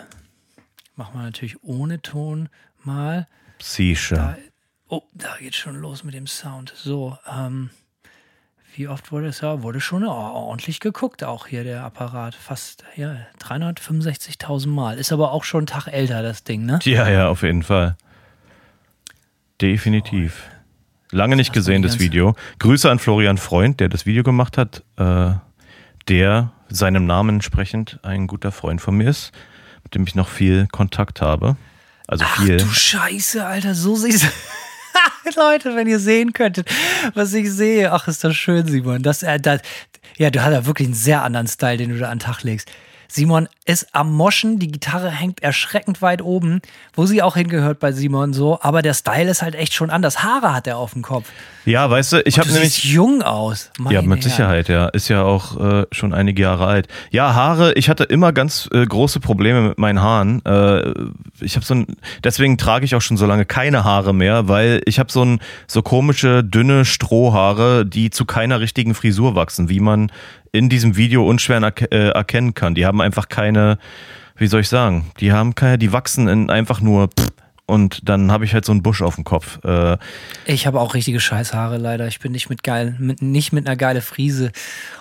Speaker 4: Machen wir natürlich ohne Ton mal. Da, oh, da geht schon los mit dem Sound. So, ähm, wie oft wurde es ja? Wurde schon ordentlich geguckt, auch hier der Apparat. Fast ja, 365.000 Mal. Ist aber auch schon einen Tag älter, das Ding, ne?
Speaker 3: Ja, ja, auf jeden Fall. Definitiv. Lange nicht gesehen, das Video. Grüße an Florian Freund, der das Video gemacht hat, äh, der seinem Namen entsprechend ein guter Freund von mir ist, mit dem ich noch viel Kontakt habe. Also
Speaker 4: Ach
Speaker 3: viel.
Speaker 4: du Scheiße, Alter, so siehst Leute, wenn ihr sehen könntet, was ich sehe. Ach, ist das schön, Simon. Das, äh, das, ja, du hast ja wirklich einen sehr anderen Style, den du da an den Tag legst. Simon ist am Moschen, die Gitarre hängt erschreckend weit oben, wo sie auch hingehört bei Simon so, aber der Style ist halt echt schon anders. Haare hat er auf dem Kopf.
Speaker 3: Ja, weißt du, ich habe nämlich.
Speaker 4: siehst jung aus.
Speaker 3: Ja,
Speaker 4: Meine
Speaker 3: mit
Speaker 4: Herren.
Speaker 3: Sicherheit, ja. Ist ja auch äh, schon einige Jahre alt. Ja, Haare, ich hatte immer ganz äh, große Probleme mit meinen Haaren. Äh, ich habe so ein, deswegen trage ich auch schon so lange keine Haare mehr, weil ich habe so ein so komische dünne Strohhaare, die zu keiner richtigen Frisur wachsen, wie man in diesem Video unschwer erke äh, erkennen kann. Die haben einfach keine, wie soll ich sagen, die haben keine, die wachsen in einfach nur pff, und dann habe ich halt so einen Busch auf dem Kopf. Äh,
Speaker 4: Ich habe auch richtige Scheißhaare leider. Ich bin nicht mit geil, mit, nicht mit einer geile Frise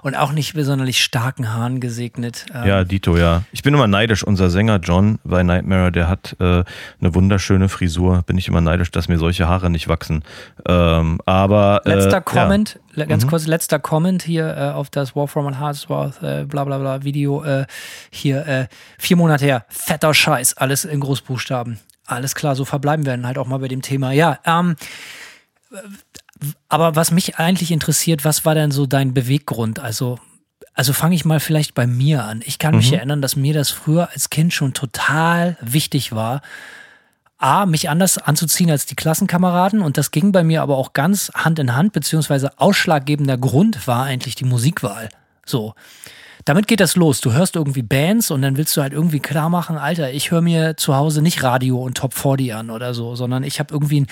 Speaker 4: und auch nicht besonders starken Haaren gesegnet. Ähm,
Speaker 3: Ja, Dito, ja. Ich bin immer neidisch. Unser Sänger John bei Nightmare, der hat äh, eine wunderschöne Frisur. Bin ich immer neidisch, dass mir solche Haare nicht wachsen. Ähm, aber äh,
Speaker 4: Letzter
Speaker 3: ja.
Speaker 4: Comment, le- ganz kurz, letzter Comment hier äh, auf das War from Heartsworth, äh, bla bla bla Video äh, hier, äh, vier Monate her, fetter Scheiß, alles in Großbuchstaben. Alles klar, so verbleiben wir dann halt auch mal bei dem Thema. Ja, ähm, aber was mich eigentlich interessiert, was war denn so dein Beweggrund? Also, also fange ich mal vielleicht bei mir an. Ich kann mich erinnern, dass mir das früher als Kind schon total wichtig war, A, mich anders anzuziehen als die Klassenkameraden und das ging bei mir aber auch ganz Hand in Hand, beziehungsweise ausschlaggebender Grund war eigentlich die Musikwahl. So. Damit geht das los. Du hörst irgendwie Bands und dann willst du halt irgendwie klar machen, Alter, ich höre mir zu Hause nicht Radio und Top 40 an oder so, sondern ich habe irgendwie einen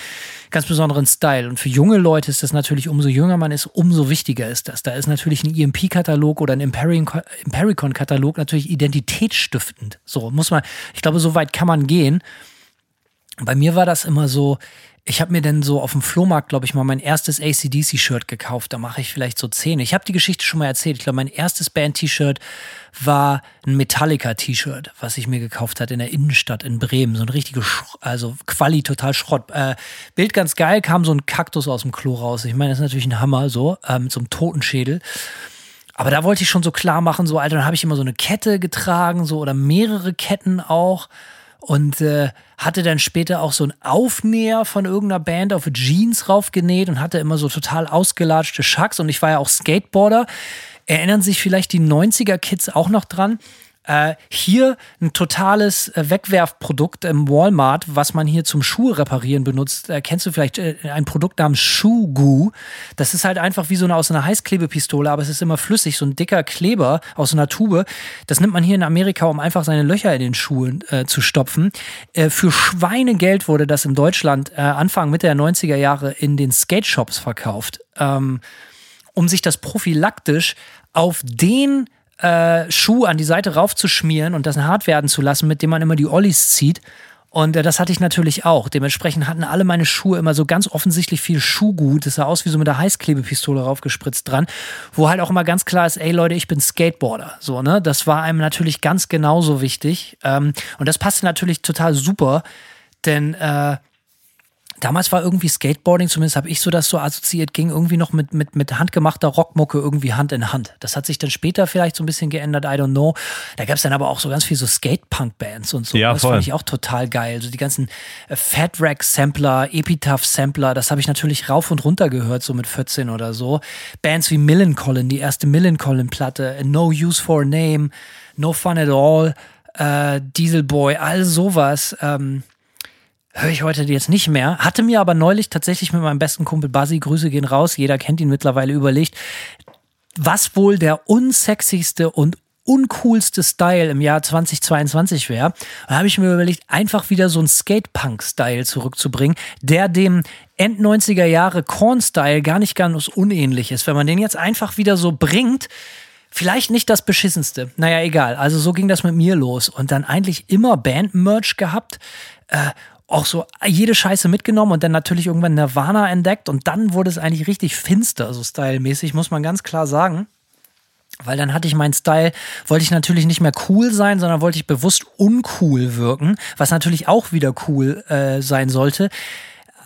Speaker 4: ganz besonderen Style. Und für junge Leute ist das natürlich, umso jünger man ist, umso wichtiger ist das. Da ist natürlich ein EMP-Katalog oder ein Impericon- Impericon-Katalog natürlich identitätsstiftend. So muss man, ich glaube, so weit kann man gehen. Bei mir war das immer so, ich habe mir dann so auf dem Flohmarkt, glaube ich, mal mein erstes ACDC-Shirt gekauft. Da mache ich vielleicht so zehn. Ich habe die Geschichte schon mal erzählt. Ich glaube, mein erstes Band-T-Shirt war ein Metallica-T-Shirt, was ich mir gekauft hat in der Innenstadt in Bremen. So ein richtiges, Sch also Quali, total Schrott. Äh, Bild ganz geil, kam so ein Kaktus aus dem Klo raus. Ich meine, das ist natürlich ein Hammer, so, äh, mit so einem Totenschädel. Aber da wollte ich schon so klar machen, so, Alter, dann habe ich immer so eine Kette getragen, so, oder mehrere Ketten auch. Und äh, hatte dann später auch so einen Aufnäher von irgendeiner Band auf Jeans raufgenäht und hatte immer so total ausgelatschte Schacks. Und ich war ja auch Skateboarder. Erinnern sich vielleicht die 90er-Kids auch noch dran? Äh, hier ein totales äh, Wegwerfprodukt im Walmart, was man hier zum Schuhe reparieren benutzt. Äh, kennst du vielleicht äh, ein Produkt namens Shoe Goo? Das ist halt einfach wie so eine aus einer Heißklebepistole, aber es ist immer flüssig, so ein dicker Kleber aus einer Tube. Das nimmt man hier in Amerika, um einfach seine Löcher in den Schuhen äh, zu stopfen. Äh, für Schweinegeld wurde das in Deutschland Anfang Mitte der 90er Jahre in den Skate-Shops verkauft. Ähm, um sich das prophylaktisch auf den äh, Schuh an die Seite raufzuschmieren und das hart werden zu lassen, mit dem man immer die Ollies zieht. Und äh, das hatte ich natürlich auch. Dementsprechend hatten alle meine Schuhe immer so ganz offensichtlich viel Schuhgut. Das sah aus wie so mit der Heißklebepistole raufgespritzt dran. Wo halt auch immer ganz klar ist, ey Leute, ich bin Skateboarder. So, ne? Das war einem natürlich ganz genauso wichtig. Ähm, und das passte natürlich total super. Denn äh, damals war irgendwie Skateboarding, zumindest habe ich so das so assoziiert, ging irgendwie noch mit, mit, mit handgemachter Rockmucke irgendwie Hand in Hand. Das hat sich dann später vielleicht so ein bisschen geändert, I don't know. Da gab es dann aber auch so ganz viel so Skate-Punk-Bands und so.
Speaker 3: Ja,
Speaker 4: das
Speaker 3: voll.
Speaker 4: fand ich auch total geil. Also die ganzen äh, Fat Rack-Sampler, Epitaph-Sampler, das habe ich natürlich rauf und runter gehört, so mit 14 oder so. Bands wie Millencolin, die erste Millencolin-Platte, No Use for a Name, No Fun at All, äh, Diesel Boy, all sowas. Ähm, höre ich heute jetzt nicht mehr. Hatte mir aber neulich tatsächlich mit meinem besten Kumpel Buzzy, Grüße gehen raus, jeder kennt ihn mittlerweile, überlegt, was wohl der unsexyste und uncoolste Style im Jahr 2022 wäre. Da habe ich mir überlegt, einfach wieder so einen Skatepunk-Style zurückzubringen, der dem End 90er Jahre Korn-Style gar nicht ganz unähnlich ist. Wenn man den jetzt einfach wieder so bringt, Vielleicht nicht das beschissenste. Naja, egal. Also so ging das mit mir los. Und dann eigentlich immer Band-Merch gehabt. Äh, auch so jede Scheiße mitgenommen und dann natürlich irgendwann Nirvana entdeckt. Und dann wurde es eigentlich richtig finster, so stylmäßig, muss man ganz klar sagen. Weil dann hatte ich meinen Style, wollte ich natürlich nicht mehr cool sein, sondern wollte ich bewusst uncool wirken, was natürlich auch wieder cool äh, sein sollte.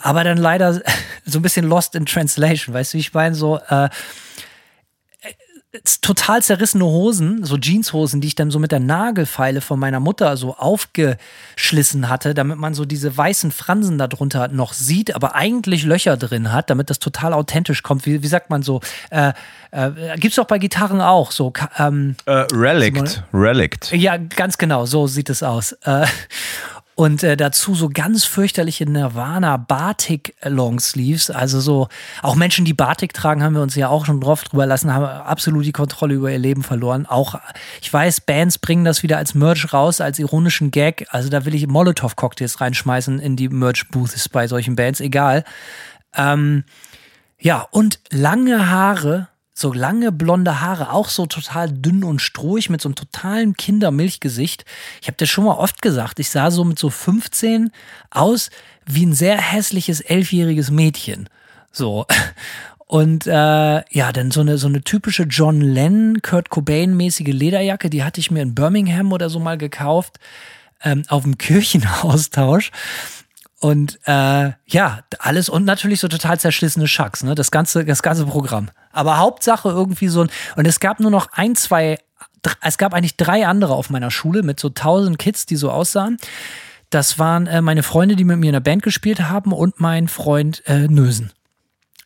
Speaker 4: Aber dann leider so ein bisschen lost in translation, weißt du, ich meine? So, äh, total zerrissene Hosen, so Jeanshosen, die ich dann so mit der Nagelfeile von meiner Mutter so aufgeschlissen hatte, damit man so diese weißen Fransen darunter noch sieht, aber eigentlich Löcher drin hat, damit das total authentisch kommt. Wie, wie sagt man so? Äh, äh, Gibt es auch bei Gitarren auch so. Ähm,
Speaker 3: äh, Relict. Relict.
Speaker 4: Ja, ganz genau, so sieht es aus. Und äh, dazu so ganz fürchterliche Nirvana Batik Longsleeves. Also so, auch Menschen, die Batik tragen, haben wir uns ja auch schon drauf drüber lassen, haben absolut die Kontrolle über ihr Leben verloren. Auch, ich weiß, Bands bringen das wieder als Merch raus, als ironischen Gag. Also da will ich Molotow-Cocktails reinschmeißen in die Merch-Booths bei solchen Bands, egal. Ähm, ja, und lange Haare so lange blonde Haare, auch so total dünn und strohig mit so einem totalen Kindermilchgesicht. Ich habe dir schon mal oft gesagt, ich sah so mit so 15 aus wie ein sehr hässliches elfjähriges Mädchen. So. Und äh, ja, dann so eine, so eine typische John Lennon, Kurt Cobain-mäßige Lederjacke, die hatte ich mir in Birmingham oder so mal gekauft, ähm, auf dem Kirchenaustausch. Und äh, ja, alles und natürlich so total zerschlissene Schacks, ne? Das ganze, das ganze Programm. Aber Hauptsache irgendwie so ein. Und es gab nur noch ein, zwei, es gab eigentlich drei andere auf meiner Schule mit so tausend Kids, die so aussahen. Das waren äh, meine Freunde, die mit mir in der Band gespielt haben und mein Freund äh, Nösen.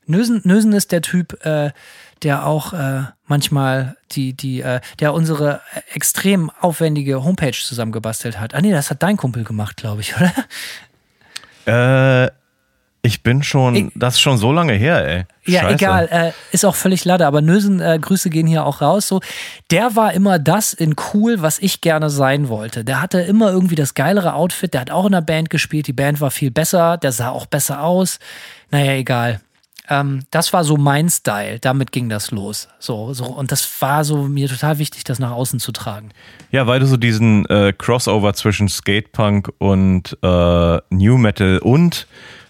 Speaker 4: Nösen. Nösen ist der Typ, äh, der auch äh, manchmal die, die, äh, der unsere extrem aufwendige Homepage zusammengebastelt hat. Ah nee, das hat dein Kumpel gemacht, glaube ich, oder?
Speaker 3: Äh, ich bin schon, ich, das ist schon so lange her, ey.
Speaker 4: Ja, Scheiße. egal, äh, ist auch völlig lade, aber Nösen, äh, Grüße gehen hier auch raus. So, der war immer das in cool, was ich gerne sein wollte. Der hatte immer irgendwie das geilere Outfit, der hat auch in der Band gespielt, die Band war viel besser, der sah auch besser aus. Naja, egal. Ähm, das war so mein Style. Damit ging das los. So, so, und das war so mir total wichtig, das nach außen zu tragen.
Speaker 3: Ja, weil du so diesen äh, Crossover zwischen Skatepunk und äh, New Metal und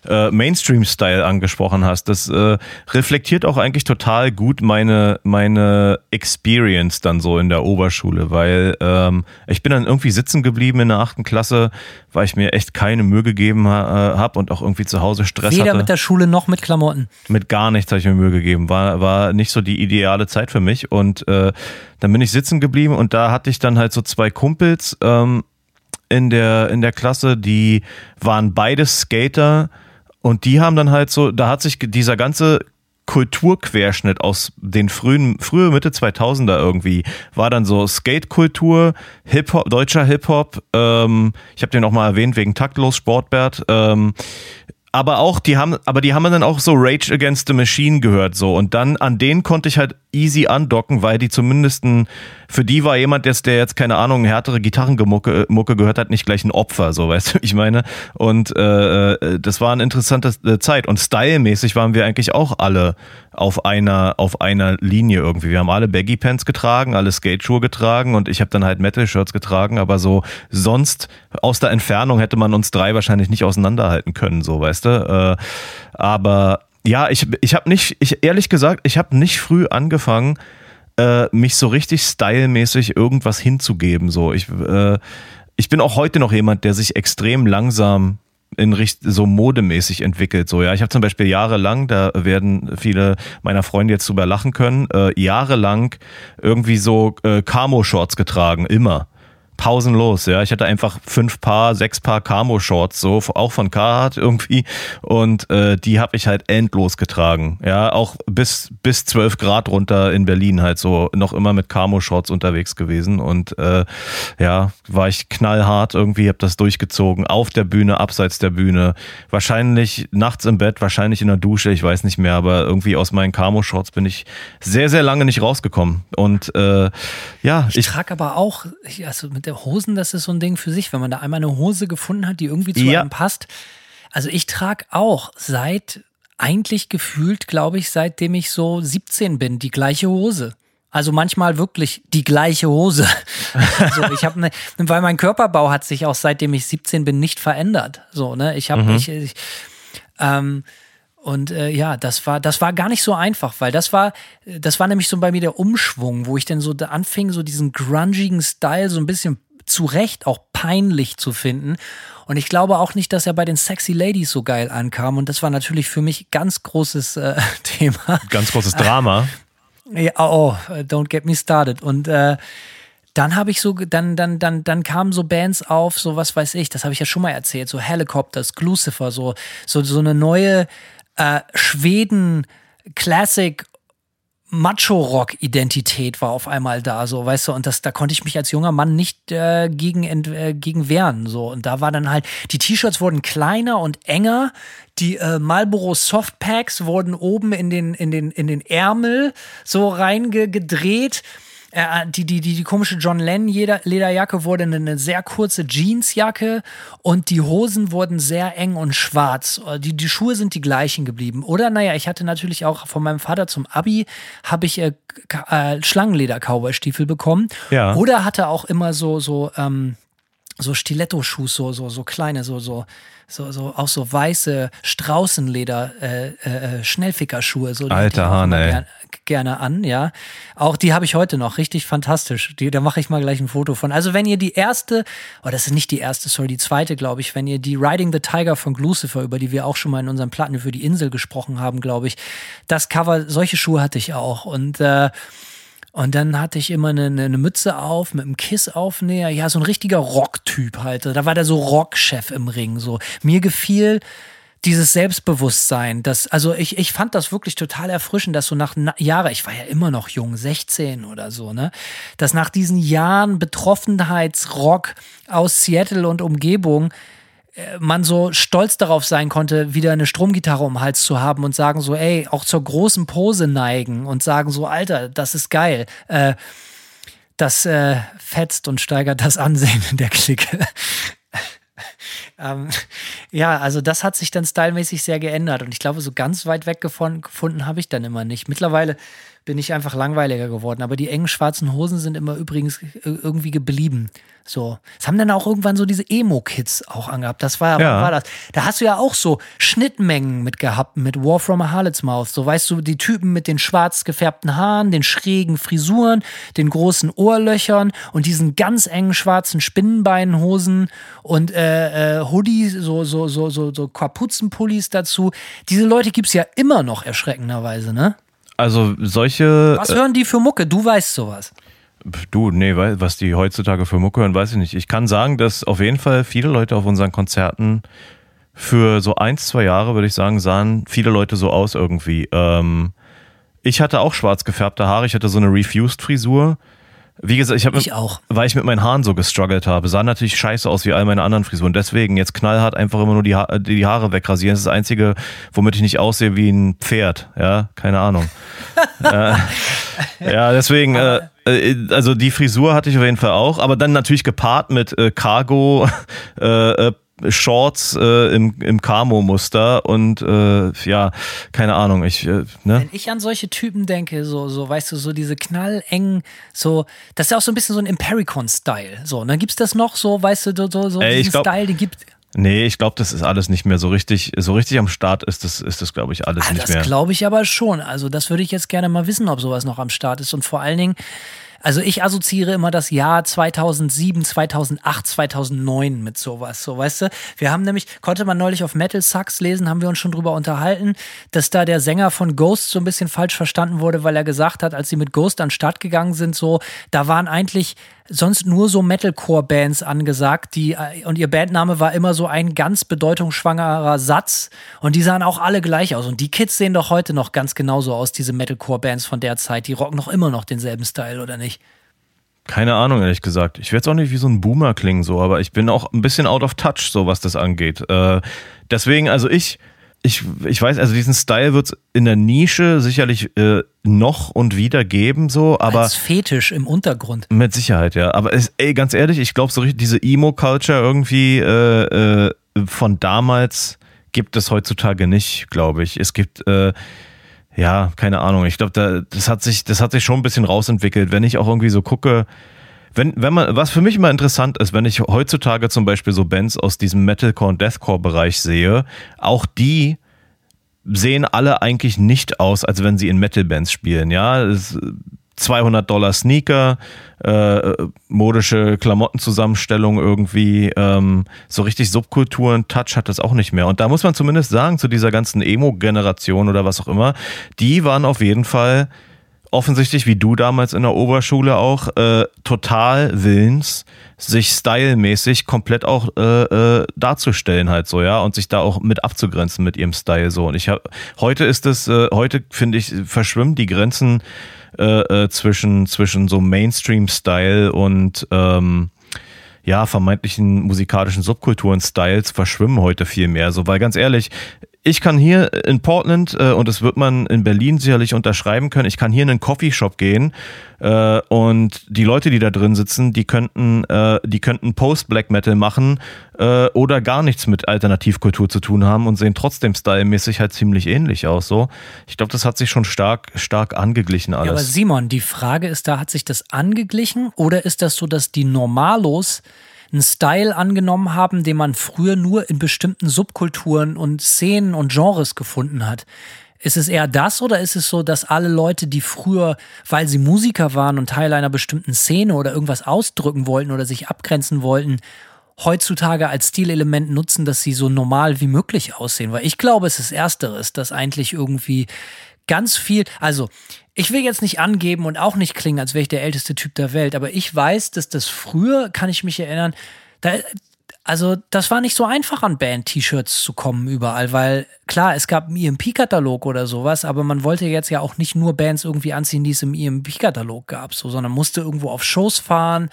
Speaker 3: äh, Mainstream-Style angesprochen hast. Das äh, reflektiert auch eigentlich total gut meine, meine Experience dann so in der Oberschule, weil ähm, ich bin dann irgendwie sitzen geblieben in der achten Klasse, weil ich mir echt keine Mühe gegeben ha äh, habe und auch irgendwie zu Hause Stress
Speaker 4: Weder
Speaker 3: hatte.
Speaker 4: Weder mit der Schule noch mit Klamotten.
Speaker 3: Mit gar nichts habe ich mir Mühe gegeben. War, war nicht so die ideale Zeit für mich und äh, dann bin ich sitzen geblieben und da hatte ich dann halt so zwei Kumpels ähm, in der in der Klasse, die waren beide Skater und die haben dann halt so, da hat sich dieser ganze Kulturquerschnitt aus den frühen, frühe Mitte 2000er irgendwie, war dann so Skate-Kultur, Hip-Hop, deutscher Hip-Hop, ähm, ich habe den auch mal erwähnt wegen Taktlos Sportbert, ähm, aber auch, die haben, aber die haben dann auch so Rage Against the Machine gehört, so. Und dann an denen konnte ich halt easy andocken, weil die zumindest ein, für die war jemand jetzt, der jetzt, keine Ahnung, härtere Gitarrenmucke Mucke gehört hat, nicht gleich ein Opfer, so, weißt du, ich meine. Und äh, äh, das war eine interessante äh, Zeit. Und stylmäßig waren wir eigentlich auch alle auf einer, auf einer Linie irgendwie. Wir haben alle Baggy Pants getragen, alle Skate-Schuhe getragen und ich habe dann halt Metal-Shirts getragen, aber so sonst aus der Entfernung hätte man uns drei wahrscheinlich nicht auseinanderhalten können, so, weißt du. Äh, aber ja, ich, ich habe nicht, ich ehrlich gesagt, ich habe nicht früh angefangen, äh, mich so richtig stylmäßig irgendwas hinzugeben. So, ich, äh, ich bin auch heute noch jemand, der sich extrem langsam in Richt so modemäßig entwickelt. So, ja, ich habe zum Beispiel jahrelang, da werden viele meiner Freunde jetzt drüber lachen können, äh, jahrelang irgendwie so äh, Camo-Shorts getragen, immer pausenlos, ja. Ich hatte einfach fünf Paar, sechs Paar Camo-Shorts, so, auch von Carhartt irgendwie. Und äh, die habe ich halt endlos getragen. Ja, auch bis, bis 12 Grad runter in Berlin halt so noch immer mit Camo-Shorts unterwegs gewesen. Und äh, ja, war ich knallhart irgendwie, habe das durchgezogen. Auf der Bühne, abseits der Bühne. Wahrscheinlich nachts im Bett, wahrscheinlich in der Dusche, ich weiß nicht mehr, aber irgendwie aus meinen Camo-Shorts bin ich sehr, sehr lange nicht rausgekommen. Und äh, ja,
Speaker 4: ich, ich trage aber auch, also mit der Hosen, das ist so ein Ding für sich, wenn man da einmal eine Hose gefunden hat, die irgendwie zu
Speaker 3: Ja.
Speaker 4: einem passt. Also ich trage auch seit eigentlich gefühlt, glaube ich, seitdem ich so 17 bin, die gleiche Hose. Also manchmal wirklich die gleiche Hose. so, ich habe ne, weil mein Körperbau hat sich auch seitdem ich 17 bin nicht verändert. So, ne, ich habe ich, ich ähm, und äh, ja, das war, das war gar nicht so einfach, weil das war, das war nämlich so bei mir der Umschwung, wo ich dann so anfing, so diesen grungigen Style so ein bisschen zu Recht auch peinlich zu finden. Und ich glaube auch nicht, dass er bei den Sexy Ladies so geil ankam. Und das war natürlich für mich ganz großes äh, Thema.
Speaker 3: ganz großes Drama.
Speaker 4: Ja, oh, don't get me started. Und äh, dann habe ich so, dann, dann, dann, dann kamen so Bands auf, so was weiß ich, das habe ich ja schon mal erzählt, so Helicopters, Lucifer, so, so, so eine neue äh, Schweden-Classic Macho-Rock-Identität war auf einmal da, so, weißt du, und das, da konnte ich mich als junger Mann nicht äh, gegen, äh, gegen wehren, so. Und da war dann halt, die T-Shirts wurden kleiner und enger, die äh, Marlboro Softpacks wurden oben in den, in den, in den Ärmel so reingedreht. Äh, die, die, die, die komische John Lennon Lederjacke wurde eine, sehr kurze Jeansjacke und die Hosen wurden sehr eng und schwarz. Äh, Die, die Schuhe sind die gleichen geblieben. Oder naja, ich hatte natürlich auch von meinem Vater zum Abi habe ich äh, äh, Schlangenleder-Cowboy-Stiefel bekommen.
Speaker 3: Ja.
Speaker 4: Oder hatte auch immer so, so, ähm, so Stiletto-Schuhe, so, so, so kleine, so, so, so, so, auch so weiße Straußenleder, äh, äh, Schnellfickerschuhe. So,
Speaker 3: Alter Hahn, ey.
Speaker 4: gern- gerne an, ja. Auch die habe ich heute noch, richtig fantastisch. Die, da mache ich mal gleich ein Foto von. Also wenn ihr die erste, oh, das ist nicht die erste, sorry, die zweite, glaube ich, wenn ihr die Riding the Tiger von Lucifer, über die wir auch schon mal in unserem Platten für die Insel gesprochen haben, glaube ich, das Cover, solche Schuhe hatte ich auch. Und äh, und dann hatte ich immer eine, eine Mütze auf mit einem Kiss-Aufnäher. Ja, so ein richtiger Rock-Typ halt. Da war der so Rock-Chef im Ring. So. Mir gefiel dieses Selbstbewusstsein. Das, also ich, ich fand das wirklich total erfrischend, dass so nach na Jahren, ich war ja immer noch jung, 16 oder so, ne? Dass nach diesen Jahren Betroffenheitsrock aus Seattle und Umgebung man so stolz darauf sein konnte, wieder eine Stromgitarre um den Hals zu haben und sagen so, ey, auch zur großen Pose neigen und sagen so, Alter, das ist geil. Äh, das äh, fetzt und steigert das Ansehen in der Clique. ähm, ja, also das hat sich dann stylmäßig sehr geändert und ich glaube, so ganz weit weg gefunden habe ich dann immer nicht. Mittlerweile bin ich einfach langweiliger geworden, aber die engen schwarzen Hosen sind immer übrigens äh, irgendwie geblieben. So. Es haben dann auch irgendwann so diese Emo-Kids auch angehabt. Das war,
Speaker 3: Ja.
Speaker 4: war das? Da hast du ja auch so Schnittmengen mit gehabt, mit War from a Harlot's Mouth. So weißt du, die Typen mit den schwarz gefärbten Haaren, den schrägen Frisuren, den großen Ohrlöchern und diesen ganz engen schwarzen Spinnenbeinhosen und äh, äh, Hoodie, so, so, so, so, so Kapuzenpullis dazu. Diese Leute gibt's ja immer noch erschreckenderweise, ne?
Speaker 3: Also solche.
Speaker 4: Was hören die für Mucke? Du weißt sowas.
Speaker 3: Du, nee, was die heutzutage für Mucke hören, weiß ich nicht. Ich kann sagen, dass auf jeden Fall viele Leute auf unseren Konzerten für so eins, zwei Jahre, würde ich sagen, sahen viele Leute so aus irgendwie. Ähm, ich hatte auch schwarz gefärbte Haare, ich hatte so eine Refused-Frisur. Wie gesagt, ich habe weil ich mit meinen Haaren so gestruggelt habe, sah natürlich scheiße aus wie all meine anderen Frisuren. Deswegen jetzt knallhart einfach immer nur die, ha die Haare wegrasieren. Das ist das Einzige, womit ich nicht aussehe wie ein Pferd. Ja, keine Ahnung. äh, ja, deswegen, äh, äh, also die Frisur hatte ich auf jeden Fall auch, aber dann natürlich gepaart mit äh, Cargo, äh, äh, Shorts äh, im, im Camo-Muster und äh, ja, keine Ahnung, ich, äh, ne?
Speaker 4: Wenn ich an solche Typen denke, so, so, weißt du, so diese knallengen, so, das ist ja auch so ein bisschen so ein Impericon-Style. So, und dann gibt's das noch so, weißt du, so, so,
Speaker 3: Ey,
Speaker 4: diesen
Speaker 3: glaub-
Speaker 4: Style, den gibt.
Speaker 3: Nee, ich glaube, das ist alles nicht mehr so richtig, so richtig am Start ist das, ist das, glaube ich, alles
Speaker 4: Ah,
Speaker 3: nicht
Speaker 4: das
Speaker 3: mehr.
Speaker 4: glaube ich aber schon. Also, das würde ich jetzt gerne mal wissen, ob sowas noch am Start ist. Und vor allen Dingen, also ich assoziiere immer das Jahr 2007, 2008, 2009 mit sowas, so weißt du. Wir haben nämlich, konnte man neulich auf Metal Sucks lesen, haben wir uns schon drüber unterhalten, dass da der Sänger von Ghost so ein bisschen falsch verstanden wurde, weil er gesagt hat, als sie mit Ghost an den Start gegangen sind, so, da waren eigentlich sonst nur so Metalcore-Bands angesagt, die äh, und ihr Bandname war immer so ein ganz bedeutungsschwangerer Satz und die sahen auch alle gleich aus und die Kids sehen doch heute noch ganz genauso aus, diese Metalcore-Bands von der Zeit, die rocken noch immer noch denselben Style oder nicht?
Speaker 3: Keine Ahnung, ehrlich gesagt. Ich werde jetzt auch nicht wie so ein Boomer klingen, so, aber ich bin auch ein bisschen out of touch, so was das angeht. Äh, deswegen, also ich, ich, ich weiß, also diesen Style wird es in der Nische sicherlich äh, noch und wieder geben, so, aber.
Speaker 4: Als Fetisch im Untergrund.
Speaker 3: Mit Sicherheit, ja. Aber es, ey, ganz ehrlich, ich glaube, so richtig diese Emo-Culture irgendwie äh, äh, von damals gibt es heutzutage nicht, glaube ich. Es gibt, äh, ja, keine Ahnung. Ich glaube, da, das hat sich, das hat sich schon ein bisschen rausentwickelt. Wenn ich auch irgendwie so gucke, wenn, wenn man, was für mich immer interessant ist, wenn ich heutzutage zum Beispiel so Bands aus diesem Metalcore- und Deathcore-Bereich sehe, auch die sehen alle eigentlich nicht aus, als wenn sie in Metal-Bands spielen. Ja, 200 Dollar Sneaker, äh, modische Klamottenzusammenstellung irgendwie, ähm, so richtig Subkulturen, Touch hat das auch nicht mehr. Und da muss man zumindest sagen, zu dieser ganzen Emo-Generation oder was auch immer, die waren auf jeden Fall offensichtlich wie du damals in der Oberschule auch äh, total willens, sich stylmäßig komplett auch äh, äh, darzustellen halt so, ja, und sich da auch mit abzugrenzen mit ihrem Style so. Und ich habe heute ist es, äh, heute finde ich, verschwimmen die Grenzen äh, äh, zwischen, zwischen so Mainstream-Style und ähm, ja, vermeintlichen musikalischen Subkulturen, Styles verschwimmen heute viel mehr. So, weil ganz ehrlich, ich kann hier in Portland, äh, und das wird man in Berlin sicherlich unterschreiben können, ich kann hier in einen Coffeeshop gehen äh, und die Leute, die da drin sitzen, die könnten, äh, die könnten Post-Black Metal machen äh, oder gar nichts mit Alternativkultur zu tun haben und sehen trotzdem stylmäßig halt ziemlich ähnlich aus. So, ich glaube, das hat sich schon stark, stark angeglichen alles. Ja, aber
Speaker 4: Simon, die Frage ist da, hat sich das angeglichen oder ist das so, dass die Normalos einen Style angenommen haben, den man früher nur in bestimmten Subkulturen und Szenen und Genres gefunden hat. Ist es eher das oder ist es so, dass alle Leute, die früher, weil sie Musiker waren und Teil einer bestimmten Szene oder irgendwas ausdrücken wollten oder sich abgrenzen wollten, heutzutage als Stilelement nutzen, dass sie so normal wie möglich aussehen? Weil ich glaube, es ist Ersteres, dass eigentlich irgendwie ganz viel, also ich will jetzt nicht angeben und auch nicht klingen, als wäre ich der älteste Typ der Welt, aber ich weiß, dass das früher, kann ich mich erinnern, da, also das war nicht so einfach an Band-T-Shirts zu kommen überall, weil klar, es gab einen EMP-Katalog oder sowas, aber man wollte jetzt ja auch nicht nur Bands irgendwie anziehen, die es im EMP-Katalog gab, so, sondern musste irgendwo auf Shows fahren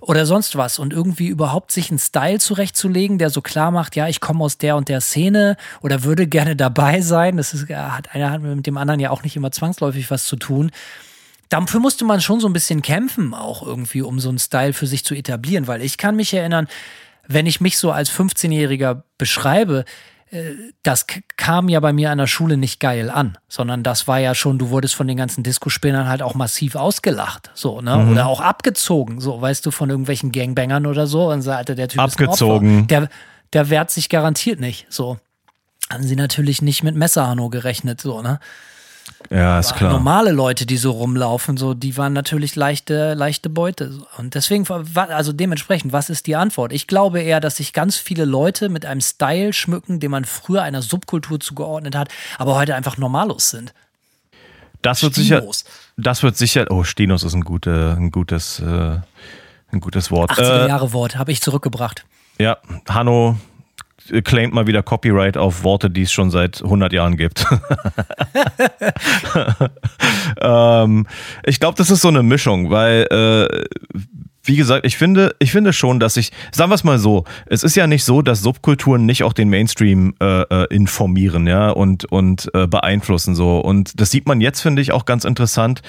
Speaker 4: oder sonst was und irgendwie überhaupt sich einen Style zurechtzulegen, der so klar macht, ja, ich komme aus der und der Szene oder würde gerne dabei sein. Das ist, hat einer hat mit dem anderen ja auch nicht immer zwangsläufig was zu tun. Dafür musste man schon so ein bisschen kämpfen, auch irgendwie, um so einen Style für sich zu etablieren, weil ich kann mich erinnern, wenn ich mich so als 15-Jähriger beschreibe, das kam ja bei mir an der Schule nicht geil an, sondern das war ja schon, du wurdest von den ganzen Disco-Spinnern halt auch massiv ausgelacht, so, ne? Mhm. Oder auch abgezogen, so, weißt du, von irgendwelchen Gangbangern oder so. Und so, Alter, der Typ
Speaker 3: abgezogen.
Speaker 4: Ist der, der wehrt sich garantiert nicht, so. Haben sie natürlich nicht mit Messerhano gerechnet, so, ne?
Speaker 3: Ja, ist klar.
Speaker 4: Normale Leute, die so rumlaufen, so, die waren natürlich leichte, leichte Beute. Und deswegen, also dementsprechend, was ist die Antwort? Ich glaube eher, dass sich ganz viele Leute mit einem Style schmücken, den man früher einer Subkultur zugeordnet hat, aber heute einfach normalos sind.
Speaker 3: Das wird Stinos. sicher, das wird sicher, oh, Stinos ist ein, gute, ein gutes, äh, ein gutes Wort.
Speaker 4: 80er äh, Jahre Wort, habe ich zurückgebracht.
Speaker 3: Ja, Hanno claimt mal wieder Copyright auf Worte, die es schon seit 100 Jahren gibt. ähm, ich glaube, das ist so eine Mischung, weil äh, wie gesagt, ich finde, ich finde schon, dass ich, sagen wir es mal so, es ist ja nicht so, dass Subkulturen nicht auch den Mainstream äh, äh, informieren, ja, und, und äh, beeinflussen so. Und das sieht man jetzt, finde ich, auch ganz interessant.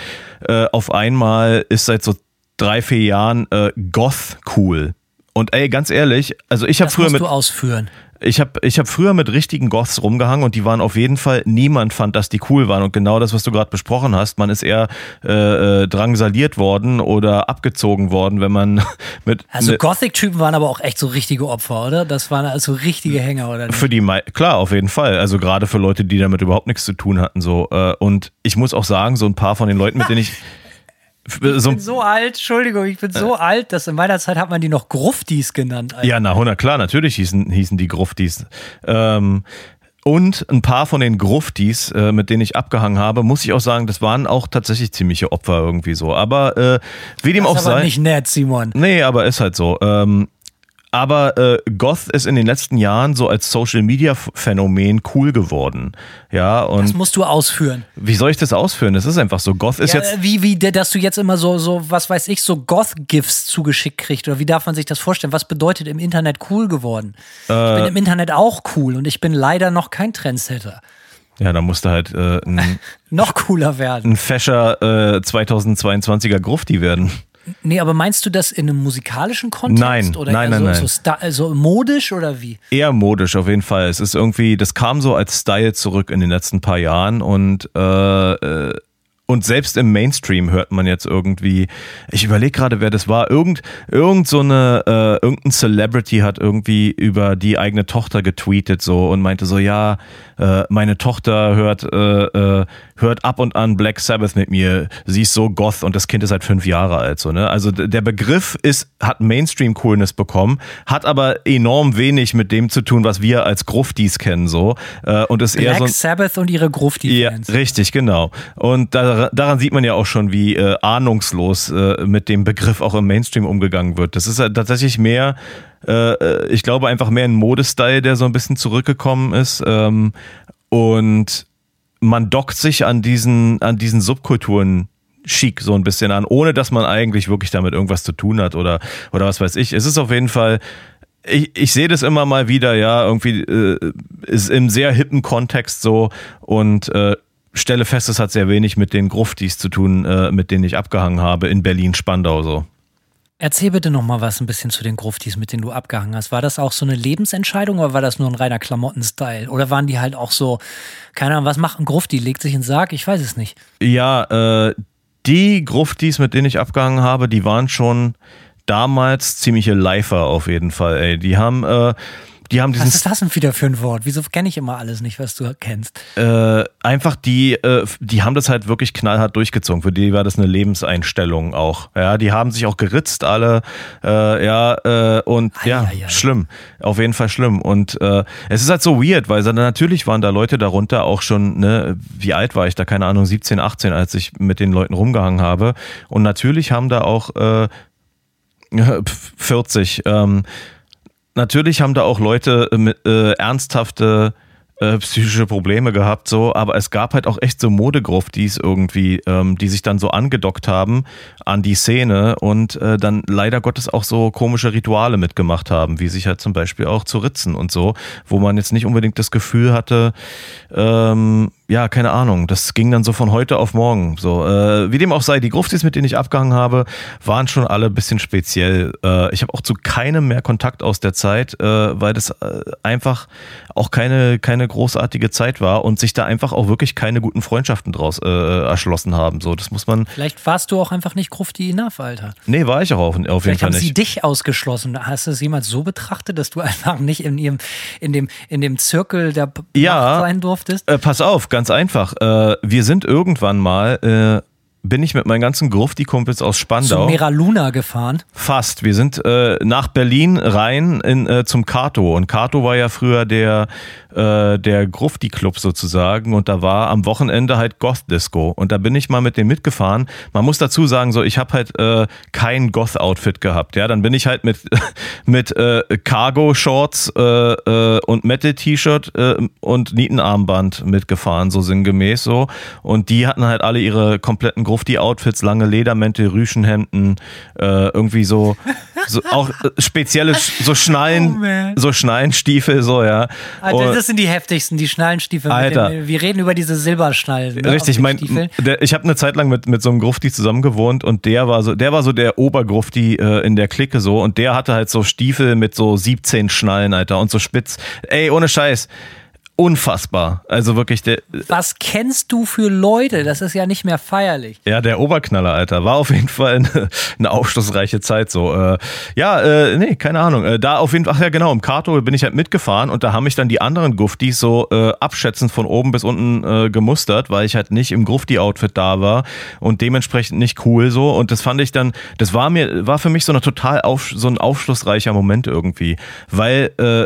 Speaker 3: Äh, auf einmal ist seit so drei, vier Jahren äh, Goth cool. Und ey, ganz ehrlich, also ich habe früher
Speaker 4: musst mit. Du ausführen.
Speaker 3: Ich habe ich hab früher mit richtigen Goths rumgehangen und die waren auf jeden Fall, niemand fand, dass die cool waren. Und genau das, was du gerade besprochen hast, man ist eher äh, äh, drangsaliert worden oder abgezogen worden, wenn man mit.
Speaker 4: Also ne Gothic-Typen waren aber auch echt so richtige Opfer, oder? Das waren also richtige Hänger, oder nicht?
Speaker 3: Für die, klar, auf jeden Fall. Also gerade für Leute, die damit überhaupt nichts zu tun hatten. so. Äh, und ich muss auch sagen, so ein paar von den Leuten, mit denen ich So,
Speaker 4: Ich bin so alt, Entschuldigung, ich bin so alt, dass in meiner Zeit hat man die noch Gruftis genannt. Alter.
Speaker 3: ja, na, 100, klar, natürlich hießen, hießen die Gruftis. Ähm, und ein paar von den Gruftis, äh, mit denen ich abgehangen habe, muss ich auch sagen, das waren auch tatsächlich ziemliche Opfer irgendwie so. Aber äh, wie dem auch
Speaker 4: das ist aber
Speaker 3: sei.
Speaker 4: nicht nett, Simon.
Speaker 3: Nee, aber ist halt so. Ähm, aber äh, Goth ist in den letzten Jahren so als Social Media Phänomen cool geworden. Ja,
Speaker 4: Das
Speaker 3: und
Speaker 4: musst du ausführen.
Speaker 3: wie soll ich das ausführen? Das ist einfach so. Goth ist
Speaker 4: Ja,
Speaker 3: jetzt.
Speaker 4: äh, wie, wie, dass du jetzt immer so, so, was weiß ich, so Goth-GIFs zugeschickt kriegst oder wie darf man sich das vorstellen? Was bedeutet im Internet cool geworden? ich
Speaker 3: Äh.
Speaker 4: bin im Internet auch cool und ich bin leider noch kein Trendsetter.
Speaker 3: Ja, da musste halt äh, ein,
Speaker 4: Noch cooler werden.
Speaker 3: ein fescher äh, 2022er Grufti werden.
Speaker 4: Nee, aber meinst du das in einem musikalischen Kontext?
Speaker 3: Nein,
Speaker 4: oder
Speaker 3: nein,
Speaker 4: eher
Speaker 3: nein,
Speaker 4: so,
Speaker 3: nein.
Speaker 4: So, sta- so modisch oder wie?
Speaker 3: Eher modisch auf jeden Fall. Es ist irgendwie, das kam so als Style zurück in den letzten paar Jahren und äh, äh, und selbst im Mainstream hört man jetzt irgendwie, ich überlege gerade, wer das war, irgend, irgend so eine, äh, irgendein Celebrity hat irgendwie über die eigene Tochter getweetet so und meinte so, ja, äh, meine Tochter hört, äh, äh, hört ab und an Black Sabbath mit mir, sie ist so goth und das Kind ist halt fünf Jahre alt, so, ne? Also der Begriff ist, hat Mainstream-Coolness bekommen, hat aber enorm wenig mit dem zu tun, was wir als Gruftis kennen, so, äh, und ist eher
Speaker 4: Black
Speaker 3: so ein,
Speaker 4: Sabbath und ihre
Speaker 3: ja,
Speaker 4: Grufti-Fans.
Speaker 3: richtig, genau. Und da, daran sieht man ja auch schon, wie äh, ahnungslos äh, mit dem Begriff auch im Mainstream umgegangen wird. Das ist ja tatsächlich mehr, äh, äh, ich glaube einfach mehr ein Modestyle, der so ein bisschen zurückgekommen ist. Ähm, und man dockt sich an diesen, an diesen Subkulturen chic so ein bisschen an, ohne dass man eigentlich wirklich damit irgendwas zu tun hat oder, oder was weiß ich. Es ist auf jeden Fall, ich, ich sehe das immer mal wieder, ja, irgendwie äh, ist im sehr hippen Kontext so und äh, stelle fest, es hat sehr wenig mit den Gruftis zu tun, äh, mit denen ich abgehangen habe in Berlin-Spandau so.
Speaker 4: Erzähl bitte noch mal was ein bisschen zu den Gruftis, mit denen du abgehangen hast. War das auch so eine Lebensentscheidung oder war das nur ein reiner Klamotten-Style? Oder waren die halt auch so, keine Ahnung, was macht ein Grufti? Legt sich in den Sarg? Ich weiß es nicht.
Speaker 3: Ja, äh, die Gruftis, mit denen ich abgehangen habe, die waren schon damals ziemliche Leifer auf jeden Fall, ey. Die haben, äh, die haben diesen
Speaker 4: Was ist das denn wieder für ein Wort? Wieso kenne ich immer alles nicht, was du kennst?
Speaker 3: äh, einfach die, äh, die haben das halt wirklich knallhart durchgezogen. Für die war das eine Lebenseinstellung auch. Ja, die haben sich auch geritzt alle. Äh, ja, äh, und
Speaker 4: Ei,
Speaker 3: ja,
Speaker 4: ei, ei.
Speaker 3: schlimm. Auf jeden Fall schlimm. Und äh, es ist halt so weird, weil natürlich waren da Leute darunter auch schon, ne, wie alt war ich da? Keine Ahnung, 17, 18, als ich mit den Leuten rumgehangen habe. Und natürlich haben da auch äh, 40. Ähm, natürlich haben da auch Leute äh, mit, äh, ernsthafte äh, psychische Probleme gehabt, so, aber es gab halt auch echt so Modegruftis irgendwie, ähm, die sich dann so angedockt haben an die Szene und äh, dann leider Gottes auch so komische Rituale mitgemacht haben, wie sich halt zum Beispiel auch zu ritzen und so, wo man jetzt nicht unbedingt das Gefühl hatte, ähm, ja, keine Ahnung, das ging dann so von heute auf morgen. So, äh, wie dem auch sei, die Gruftis, mit denen ich abgehangen habe, waren schon alle ein bisschen speziell. Äh, ich habe auch zu keinem mehr Kontakt aus der Zeit, äh, weil das äh, einfach auch keine, keine großartige Zeit war und sich da einfach auch wirklich keine guten Freundschaften draus äh, erschlossen haben. So, das muss man.
Speaker 4: Vielleicht warst du auch einfach nicht Grufti enough, Alter.
Speaker 3: Nee, war ich auch auf, auf jeden
Speaker 4: Vielleicht
Speaker 3: Fall
Speaker 4: haben sie
Speaker 3: nicht.
Speaker 4: dich ausgeschlossen. Hast du es jemals so betrachtet, dass du einfach nicht in ihrem, in dem, in dem Zirkel der
Speaker 3: Ja.
Speaker 4: Sein durftest?
Speaker 3: Äh, pass auf, ganz einfach. Äh, wir sind irgendwann mal, äh, bin ich mit meinen ganzen Grufti-Kumpels aus
Speaker 4: Zu
Speaker 3: Spandau.
Speaker 4: Mera Luna gefahren.
Speaker 3: Fast. Wir sind äh, nach Berlin rein in, äh, zum Kato. Und Kato war ja früher der, äh, der Grufti-Club sozusagen. Und da war am Wochenende halt Goth-Disco. Und da bin ich mal mit dem mitgefahren. Man muss dazu sagen, so ich habe halt äh, kein Goth-Outfit gehabt. Ja, dann bin ich halt mit, mit äh, Cargo-Shorts äh, äh, und Metal-T-Shirt äh, und Nietenarmband mitgefahren, so sinngemäß so. Und die hatten halt alle ihre kompletten Grufti-Outfits, lange Ledermäntel, Rüschenhemden, äh, irgendwie so, so auch äh, spezielle so Schnallen,
Speaker 4: Oh,
Speaker 3: so Schnallenstiefel, so ja.
Speaker 4: Alter,
Speaker 3: Und-
Speaker 4: das sind die heftigsten, die Schnallenstiefel.
Speaker 3: Alter.
Speaker 4: Dem, wir reden über diese Silberschnallen. Ne,
Speaker 3: Richtig, mein, der, ich habe eine Zeit lang mit, mit so einem Grufti zusammen gewohnt und der war so, der war so der Obergrufti äh, in der Clique so und der hatte halt so Stiefel mit so 17 Schnallen, Alter, und so spitz. Ey, ohne Scheiß. Unfassbar. Also wirklich der.
Speaker 4: Was kennst du für Leute? Das ist ja nicht mehr feierlich.
Speaker 3: Ja, der Oberknaller, Alter. War auf jeden Fall eine, eine aufschlussreiche Zeit so. Äh, ja, äh, nee, keine Ahnung. Äh, da auf jeden Fall, ach ja genau, im Kato bin ich halt mitgefahren und da haben mich dann die anderen Guftis so äh, abschätzend von oben bis unten äh, gemustert, weil ich halt nicht im Grufti-Outfit da war und dementsprechend nicht cool so. Und das fand ich dann, das war mir, war für mich so eine total auf, so ein aufschlussreicher Moment irgendwie. Weil äh,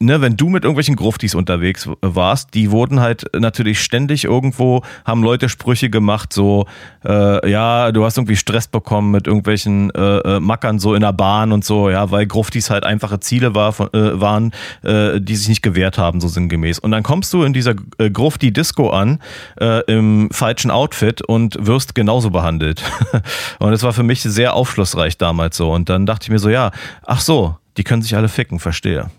Speaker 3: ne, wenn du mit irgendwelchen Gruftis unterwegs warst, die wurden halt natürlich ständig irgendwo, haben Leute Sprüche gemacht, so, äh, ja, du hast irgendwie Stress bekommen mit irgendwelchen äh, äh, Mackern so in der Bahn und so, ja, weil Gruftis halt einfache Ziele war, von, äh, waren, äh, die sich nicht gewehrt haben, so sinngemäß. Und dann kommst du in dieser äh, Grufti-Disco an, äh, im falschen Outfit und wirst genauso behandelt. und das war für mich sehr aufschlussreich damals so. Und dann dachte ich mir so, ja, ach so, die können sich alle ficken, verstehe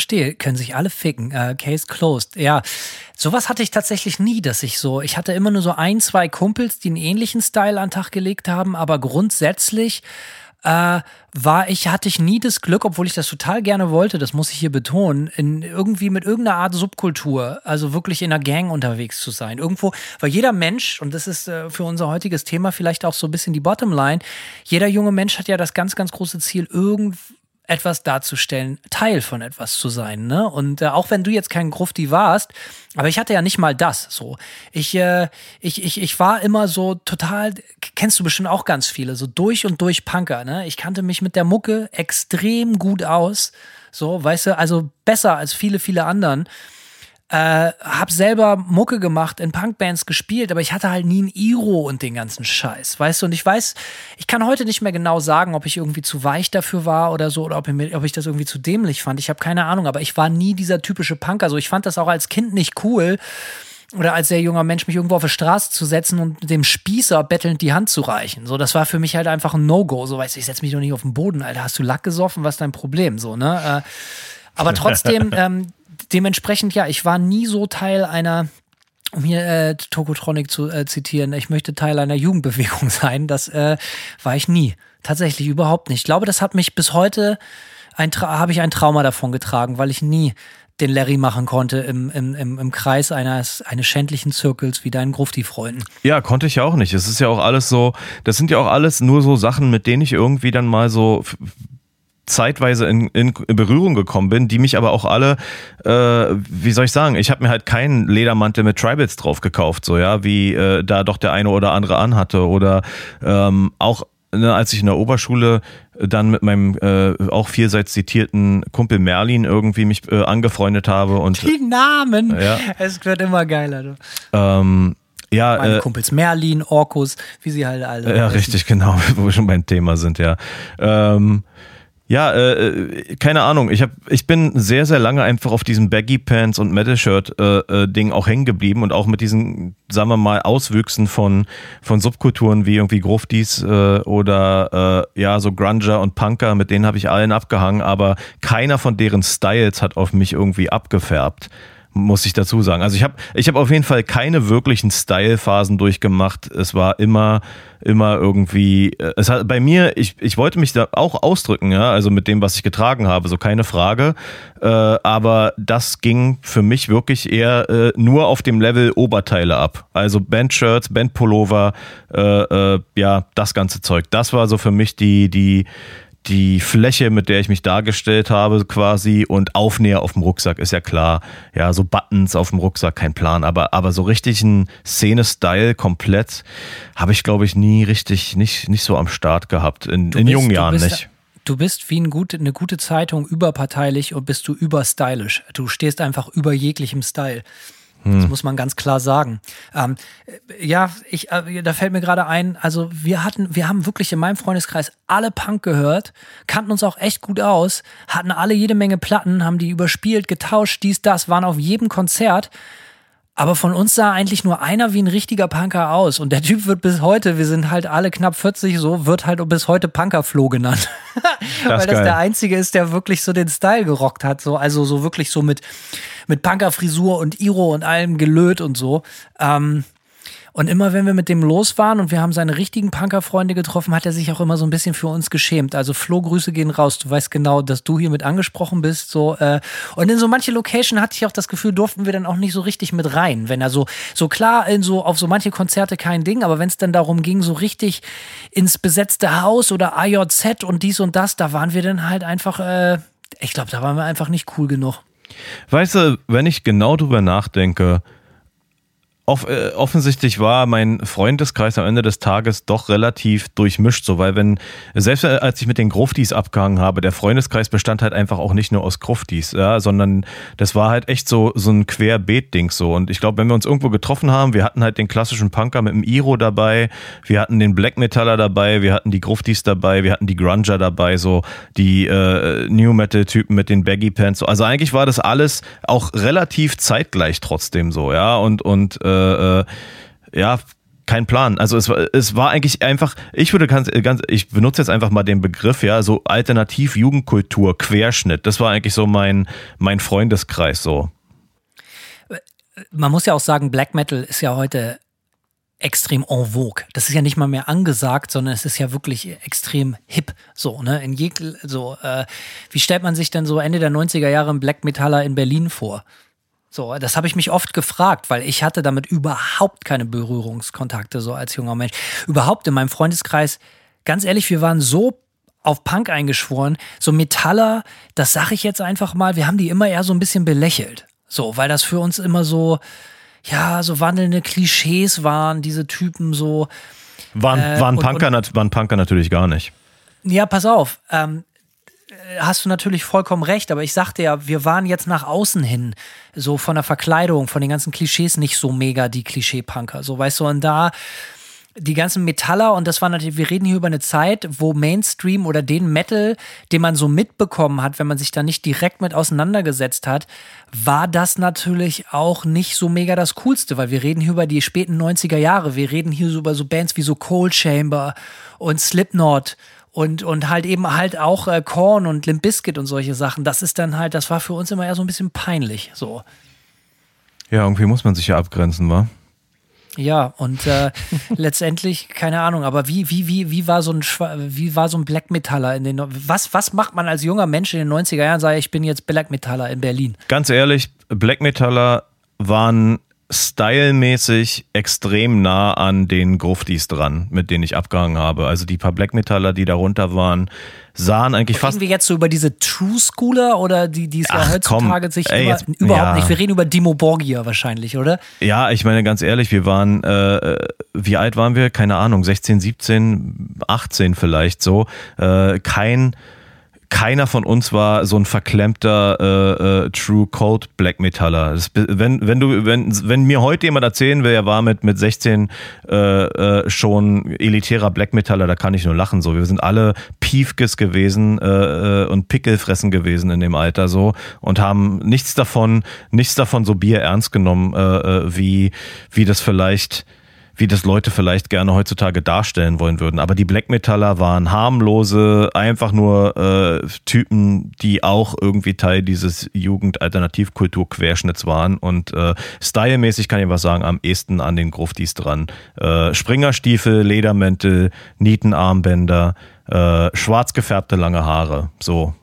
Speaker 4: verstehe, können sich alle ficken. Äh, Case closed. Ja, sowas hatte ich tatsächlich nie, dass ich so, ich hatte immer nur so ein, zwei Kumpels, die einen ähnlichen Style an den Tag gelegt haben, aber grundsätzlich äh, war ich, hatte ich nie das Glück, obwohl ich das total gerne wollte, das muss ich hier betonen, in irgendwie mit irgendeiner Art Subkultur, also wirklich in einer Gang unterwegs zu sein. Irgendwo, weil jeder Mensch, und das ist äh, für unser heutiges Thema vielleicht auch so ein bisschen die Bottomline, jeder junge Mensch hat ja das ganz, ganz große Ziel, irgendwie etwas darzustellen, Teil von etwas zu sein. Ne? Und äh, auch wenn du jetzt kein Grufti warst, aber ich hatte ja nicht mal das so. Ich, äh, ich, ich, ich war immer so total, kennst du bestimmt auch ganz viele, so durch und durch Punker. Ne? Ich kannte mich mit der Mucke extrem gut aus. So, weißt du, also besser als viele, viele anderen. Äh, hab selber Mucke gemacht, in Punkbands gespielt, aber ich hatte halt nie ein Iro und den ganzen Scheiß, weißt du? Und ich weiß, ich kann heute nicht mehr genau sagen, ob ich irgendwie zu weich dafür war oder so, oder ob ich, ob ich das irgendwie zu dämlich fand. Ich habe keine Ahnung, aber ich war nie dieser typische Punker. Also ich fand das auch als Kind nicht cool oder als sehr junger Mensch mich irgendwo auf die Straße zu setzen und dem Spießer bettelnd die Hand zu reichen. So, das war für mich halt einfach ein No-Go. So, weißt du, ich setze mich doch nicht auf den Boden, Alter. Hast du Lack gesoffen? Was ist dein Problem? So, ne? Äh, aber trotzdem, ähm, dementsprechend, ja, ich war nie so Teil einer um hier äh, Tokotronic zu äh, zitieren, ich möchte Teil einer Jugendbewegung sein. Das äh, war ich nie. Tatsächlich überhaupt nicht. Ich glaube, das hat mich bis heute ein habe ich ein Trauma davon getragen, weil ich nie den Larry machen konnte im, im, im, im Kreis eines, eines schändlichen Zirkels wie deinen Grufti-Freunden.
Speaker 3: Ja, konnte ich ja auch nicht. Es ist ja auch alles so, das sind ja auch alles nur so Sachen, mit denen ich irgendwie dann mal so zeitweise in, in, Berührung gekommen bin, die mich aber auch alle, äh, wie soll ich sagen, ich habe mir halt keinen Ledermantel mit Tribals drauf gekauft, so ja, wie äh, da doch der eine oder andere anhatte oder ähm, auch ne, als ich in der Oberschule dann mit meinem äh, auch vielseits zitierten Kumpel Merlin irgendwie mich äh, angefreundet habe und
Speaker 4: die Namen, ja. es wird immer geiler. Du.
Speaker 3: Ähm, ja,
Speaker 4: Meine äh, Kumpels Merlin, Orkus, wie sie halt alle.
Speaker 3: Ja, richtig, genau, wo wir schon beim Thema sind, ja. Ähm, ja, äh, äh, keine Ahnung. Ich hab, ich bin sehr, sehr lange einfach auf diesem Baggy Pants und Metal Shirt äh, äh, Ding auch hängen geblieben und auch mit diesen, sagen wir mal, Auswüchsen von von Subkulturen wie irgendwie Gruftis äh, oder äh, ja so Grunger und Punker. Mit denen habe ich allen abgehangen, aber keiner von deren Styles hat auf mich irgendwie abgefärbt muss ich dazu sagen. Also ich habe ich hab auf jeden Fall keine wirklichen Style-Phasen durchgemacht. Es war immer, immer irgendwie, äh, es hat bei mir, ich, ich wollte mich da auch ausdrücken, ja, also mit dem, was ich getragen habe, so keine Frage. Äh, aber das ging für mich wirklich eher äh, nur auf dem Level Oberteile ab. Also Bandshirts, Bandpullover, äh, äh, ja, das ganze Zeug. Das war so für mich die, die, die Fläche, mit der ich mich dargestellt habe, quasi und Aufnäher auf dem Rucksack, ist ja klar. Ja, so Buttons auf dem Rucksack, kein Plan. Aber, aber so richtig ein Szene-Style komplett habe ich, glaube ich, nie richtig, nicht, nicht so am Start gehabt. In, in bist, jungen Jahren
Speaker 4: bist,
Speaker 3: nicht.
Speaker 4: Du bist wie ein gut, eine gute Zeitung überparteilich und bist du überstylisch. Du stehst einfach über jeglichem Style. Das hm. muss man ganz klar sagen. Ähm, ja, ich, äh, da fällt mir gerade ein, also wir hatten, wir haben wirklich in meinem Freundeskreis alle Punk gehört, kannten uns auch echt gut aus, hatten alle jede Menge Platten, haben die überspielt, getauscht, dies, das, waren auf jedem Konzert. Aber von uns sah eigentlich nur einer wie ein richtiger Punker aus. Und der Typ wird bis heute, wir sind halt alle knapp 40 so, wird halt bis heute Punkerflo genannt. Weil das der einzige ist, der wirklich so den Style gerockt hat. So, also so wirklich so mit, mit Punkerfrisur und Iro und allem gelöt und so. Ähm, Und immer wenn wir mit dem los waren und wir haben seine richtigen Punkerfreunde getroffen, hat er sich auch immer so ein bisschen für uns geschämt. Also Flo, Grüße gehen raus. Du weißt genau, dass du hier mit angesprochen bist. So, äh, und in so manche Location hatte ich auch das Gefühl, durften wir dann auch nicht so richtig mit rein. Wenn er so, so klar in so, auf so manche Konzerte kein Ding, aber wenn es dann darum ging, so richtig ins besetzte Haus oder AJZ und dies und das, da waren wir dann halt einfach, äh, ich glaube, da waren wir einfach nicht cool genug.
Speaker 3: Weißt du, wenn ich genau drüber nachdenke, Off äh, offensichtlich war mein Freundeskreis am Ende des Tages doch relativ durchmischt, so weil wenn, selbst äh, als ich mit den Gruftis abgehangen habe, der Freundeskreis bestand halt einfach auch nicht nur aus Gruftis, ja, sondern das war halt echt so, so ein Querbeet-Ding so. Und ich glaube, wenn wir uns irgendwo getroffen haben, wir hatten halt den klassischen Punker mit dem Iro dabei, wir hatten den Black Metaller dabei, wir hatten die Gruftis dabei, wir hatten die Grunger dabei, so die äh, New Metal-Typen mit den Baggy Pants. So. Also eigentlich war das alles auch relativ zeitgleich trotzdem so, ja. Und, und äh, äh, ja, kein Plan. Also es war, es war eigentlich einfach, ich würde ganz, ganz, ich benutze jetzt einfach mal den Begriff, ja, so alternativ Jugendkultur, Querschnitt. Das war eigentlich so mein, mein Freundeskreis so.
Speaker 4: Man muss ja auch sagen, Black Metal ist ja heute extrem en vogue. Das ist ja nicht mal mehr angesagt, sondern es ist ja wirklich extrem hip. So, ne? In jeg so, äh, wie stellt man sich denn so Ende der 90er Jahre einen Black Metaller in Berlin vor? So, das habe ich mich oft gefragt, weil ich hatte damit überhaupt keine Berührungskontakte so als junger Mensch. Überhaupt in meinem Freundeskreis, ganz ehrlich, wir waren so auf Punk eingeschworen, so Metaller, das sage ich jetzt einfach mal, wir haben die immer eher so ein bisschen belächelt. So, weil das für uns immer so, ja, so wandelnde Klischees waren, diese Typen so.
Speaker 3: Waren,
Speaker 4: Äh,
Speaker 3: waren,
Speaker 4: und-
Speaker 3: Punker, nat- waren Punker natürlich gar nicht.
Speaker 4: Ja, pass auf. Ähm, äh, hast du natürlich vollkommen recht, aber ich sagte ja, wir waren jetzt nach außen hin, so von der Verkleidung, von den ganzen Klischees nicht so mega die Klischee-Punker. So, weißt du, und da die ganzen Metaller, und das war natürlich, wir reden hier über eine Zeit, wo Mainstream oder den Metal, den man so mitbekommen hat, wenn man sich da nicht direkt mit auseinandergesetzt hat, war das natürlich auch nicht so mega das Coolste, weil wir reden hier über die späten 90er Jahre, wir reden hier so über so Bands wie so Cold Chamber und Slipknot und, und halt eben halt auch äh, Korn und Limp Bizkit und solche Sachen. Das ist dann halt, das war für uns immer eher so ein bisschen peinlich, so.
Speaker 3: Ja, irgendwie muss man sich ja abgrenzen, wa?
Speaker 4: Ja, und äh, letztendlich, keine Ahnung, aber wie, wie, wie, wie war so ein Schwa- wie war so ein Black Metaller in den was, was macht man als junger Mensch in den 90er Jahren, sage ich bin jetzt Black Metaller in Berlin.
Speaker 3: Ganz ehrlich, Black Metaller waren stylmäßig extrem nah an den Gruftis dran, mit denen ich abgehangen habe. Also die paar Black Metaller, die darunter waren, sahen eigentlich fast
Speaker 4: Reden wir jetzt so über diese True Schooler oder die, die es ja heutzutage
Speaker 3: komm.
Speaker 4: sich
Speaker 3: Ey,
Speaker 4: immer,
Speaker 3: jetzt-
Speaker 4: überhaupt
Speaker 3: ja.
Speaker 4: nicht. Wir reden über Dimo Borgia wahrscheinlich, oder?
Speaker 3: Ja, ich meine ganz ehrlich, wir waren, äh, wie alt waren wir? Keine Ahnung, 16, 17, 18 vielleicht so. Äh, kein, keiner von uns war so ein verklemmter äh, äh, True Cold Black Metaller. Das, wenn, wenn du, wenn, wenn mir heute jemand erzählen will, er war mit, mit 16 äh, äh, schon elitärer Black Metaller, da kann ich nur lachen. So, wir sind alle Piefkes gewesen äh, äh, und Pickelfressen gewesen in dem Alter so und haben nichts davon, nichts davon so Bier ernst genommen, äh, äh, wie, wie das vielleicht wie das Leute vielleicht gerne heutzutage darstellen wollen würden. Aber die Black Metaller waren harmlose, einfach nur äh, Typen, die auch irgendwie Teil dieses Jugend-Alternativkultur-Querschnitts waren. Und äh, stylmäßig kann ich was sagen, am ehesten an den Gruftis dran. Äh, Springerstiefel, Ledermäntel, Nietenarmbänder, äh, schwarz gefärbte lange Haare. So.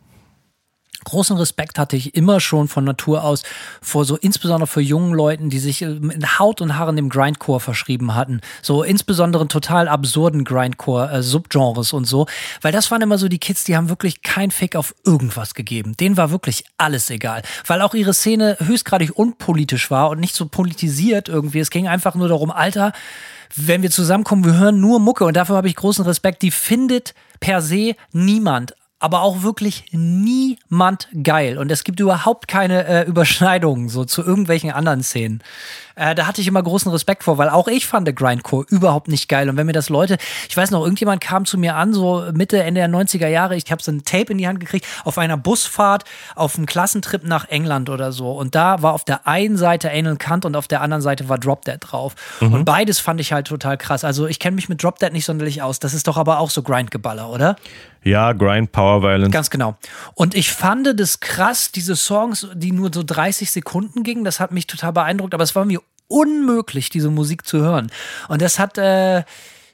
Speaker 4: Großen Respekt hatte ich immer schon von Natur aus vor so insbesondere für jungen Leuten, die sich äh, mit Haut und Haaren dem Grindcore verschrieben hatten. So insbesondere total absurden Grindcore äh, und so, weil das waren immer so die Kids, die haben wirklich kein Fick auf irgendwas gegeben. Denen war wirklich alles egal, weil auch ihre Szene höchstgradig unpolitisch war und nicht so politisiert irgendwie. Es ging einfach nur darum, Alter, wenn wir zusammenkommen, wir hören nur Mucke und dafür habe ich großen Respekt. Die findet per se niemand aber auch wirklich niemand geil. Und es gibt überhaupt keine äh, Überschneidungen so zu irgendwelchen anderen Szenen. Äh, da hatte ich immer großen Respekt vor, weil auch ich fand Grindcore überhaupt nicht geil. Und wenn mir das Leute, ich weiß noch, irgendjemand kam zu mir an, so Mitte, Ende der 90er Jahre, ich habe so ein Tape in die Hand gekriegt, auf einer Busfahrt, auf einem Klassentrip nach England oder so. Und da war auf der einen Seite Anal Kant und auf der anderen Seite war Drop Dead drauf. Und beides fand ich halt total krass. Also ich kenne mich mit Drop Dead nicht sonderlich aus. Das ist doch aber auch so Grindgeballer, oder?
Speaker 3: Ja, Grind, Power Violence.
Speaker 4: Ganz genau. Und ich fand das krass, diese Songs, die nur so 30 Sekunden gingen, das hat mich total beeindruckt, aber es war mir unmöglich, diese Musik zu hören. Und das hat, äh,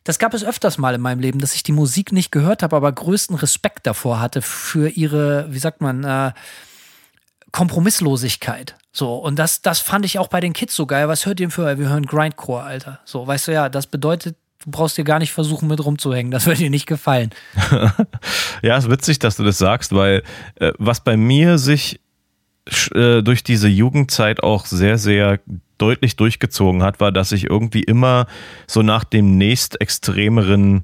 Speaker 4: das gab es öfters mal in meinem Leben, dass ich die Musik nicht gehört habe, aber größten Respekt davor hatte für ihre, wie sagt man, äh, Kompromisslosigkeit. So, und das, das fand ich auch bei den Kids so geil. Was hört ihr für? Wir hören Grindcore, Alter. So, weißt du ja, das bedeutet, du brauchst dir gar nicht versuchen, mit rumzuhängen. Das wird dir nicht gefallen.
Speaker 3: ja, ist witzig, dass du das sagst, weil äh, was bei mir sich durch diese Jugendzeit auch sehr, sehr deutlich durchgezogen hat, war, dass ich irgendwie immer so nach dem nächst extremeren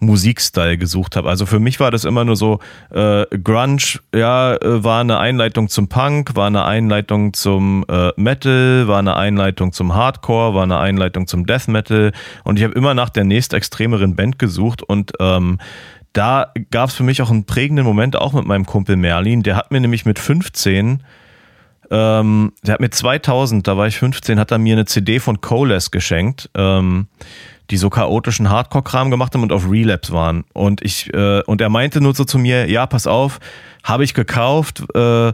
Speaker 3: Musikstyle gesucht habe. Also für mich war das immer nur so, äh, Grunge, ja, äh, war eine Einleitung zum Punk, war eine Einleitung zum äh, Metal, war eine Einleitung zum Hardcore, war eine Einleitung zum Death Metal und ich habe immer nach der nächst extremeren Band gesucht und ähm, da gab es für mich auch einen prägenden Moment, auch mit meinem Kumpel Merlin. Der hat mir nämlich mit 15, ähm, der hat mir 2000, da war ich 15, hat er mir eine CD von Coles geschenkt, ähm, die so chaotischen Hardcore-Kram gemacht haben und auf Relapse waren. Und ich, äh, und er meinte nur so zu mir, ja, pass auf, habe ich gekauft, äh,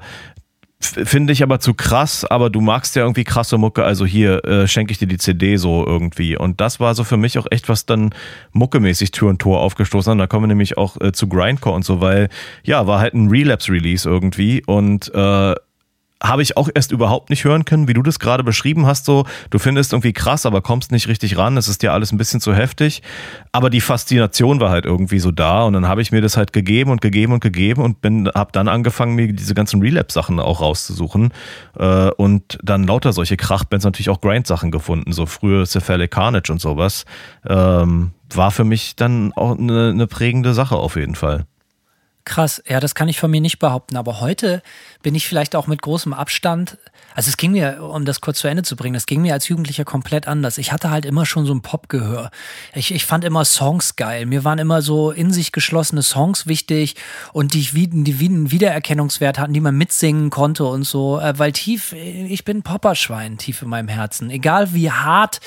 Speaker 3: Finde ich aber zu krass, aber du magst ja irgendwie krasse Mucke, also hier äh, schenke ich dir die CD so irgendwie. Und das war so für mich auch echt was dann muckemäßig Tür und Tor aufgestoßen. Da kommen wir nämlich auch äh, zu Grindcore und so, weil ja, war halt ein Relapse-Release irgendwie und äh, habe ich auch erst überhaupt nicht hören können, wie du das gerade beschrieben hast. So, du findest irgendwie krass, aber kommst nicht richtig ran. Es ist dir alles ein bisschen zu heftig. Aber die Faszination war halt irgendwie so da. Und dann habe ich mir das halt gegeben und gegeben und gegeben und bin, habe dann angefangen, mir diese ganzen Relapse-Sachen auch rauszusuchen. Äh, und dann lauter solche Krachbands natürlich auch Grind-Sachen gefunden. So früher Cephalic Carnage und sowas. Ähm, war für mich dann auch eine, eine prägende Sache auf jeden Fall.
Speaker 4: Krass, ja, das kann ich von mir nicht behaupten. Aber heute bin ich vielleicht auch mit großem Abstand also es ging mir, um das kurz zu Ende zu bringen, das ging mir als Jugendlicher komplett anders. Ich hatte halt immer schon so ein Popgehör. Ich, ich fand immer Songs geil. Mir waren immer so in sich geschlossene Songs wichtig und die, die einen Wiedererkennungswert hatten, die man mitsingen konnte und so. Äh, weil tief, ich bin Popperschwein, tief in meinem Herzen. Egal wie hart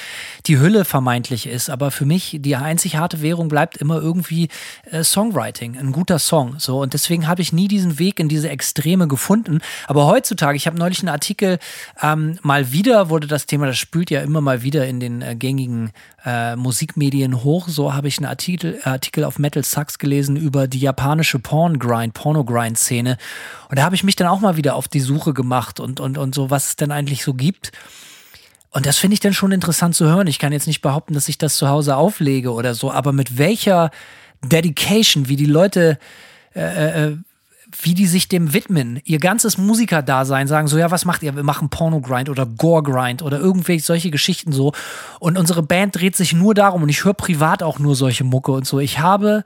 Speaker 4: die Hülle vermeintlich ist, aber für mich die einzig harte Währung bleibt immer irgendwie äh, Songwriting, ein guter Song. So und deswegen habe ich nie diesen Weg in diese Extreme gefunden. Aber heutzutage, ich habe neulich einen Artikel ähm, mal wieder wurde das Thema, das spült ja immer mal wieder in den äh, gängigen äh, Musikmedien hoch. So habe ich einen Artikel, Artikel auf Metal Sucks gelesen über die japanische Porn-Grind, Porno-Grind-Szene. Und da habe ich mich dann auch mal wieder auf die Suche gemacht und, und, und so, was es denn eigentlich so gibt. Und das finde ich dann schon interessant zu hören. Ich kann jetzt nicht behaupten, dass ich das zu Hause auflege oder so, aber mit welcher Dedication, wie die Leute äh, äh, wie die sich dem widmen, ihr ganzes Musikerdasein sagen so, ja, was macht ihr? Wir machen Porno-Grind oder Gore-Grind oder irgendwelche solche Geschichten so. Und unsere Band dreht sich nur darum und ich höre privat auch nur solche Mucke und so. Ich habe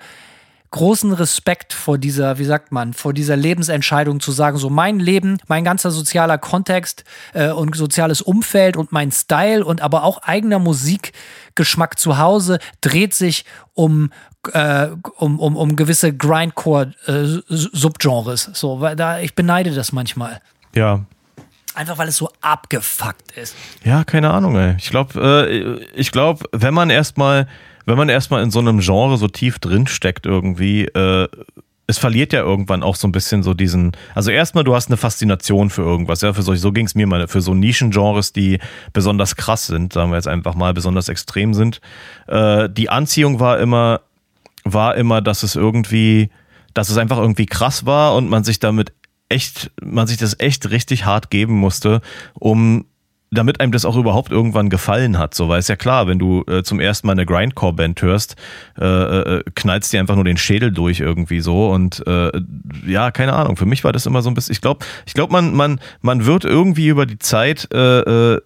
Speaker 4: großen Respekt vor dieser, wie sagt man, vor dieser Lebensentscheidung zu sagen, so mein Leben, mein ganzer sozialer Kontext äh, und soziales Umfeld und mein Style und aber auch eigener Musikgeschmack zu Hause dreht sich um äh, um, um, um gewisse Grindcore-Subgenres. Äh, so, weil da, ich beneide das manchmal.
Speaker 3: Ja.
Speaker 4: Einfach weil es so abgefuckt ist.
Speaker 3: Ja, keine Ahnung, ey. Ich glaube, äh, ich glaube, wenn man erstmal, wenn man erstmal in so einem Genre so tief drin steckt irgendwie, äh, es verliert ja irgendwann auch so ein bisschen so diesen, also erstmal, du hast eine Faszination für irgendwas, ja, für solche, so ging es mir mal, für so Nischengenres, die besonders krass sind, sagen wir jetzt einfach mal, besonders extrem sind. Äh, die Anziehung war immer, war immer, dass es irgendwie, dass es einfach irgendwie krass war und man sich damit echt, man sich das echt richtig hart geben musste, um damit einem das auch überhaupt irgendwann gefallen hat. So, weil es ja klar, wenn du äh, zum ersten Mal eine Grindcore-Band hörst, äh, äh, knallst dir einfach nur den Schädel durch irgendwie so. Und äh, ja, keine Ahnung. Für mich war das immer so ein bisschen. Ich glaube, ich glaube, man, man, man wird irgendwie über die Zeit äh, äh,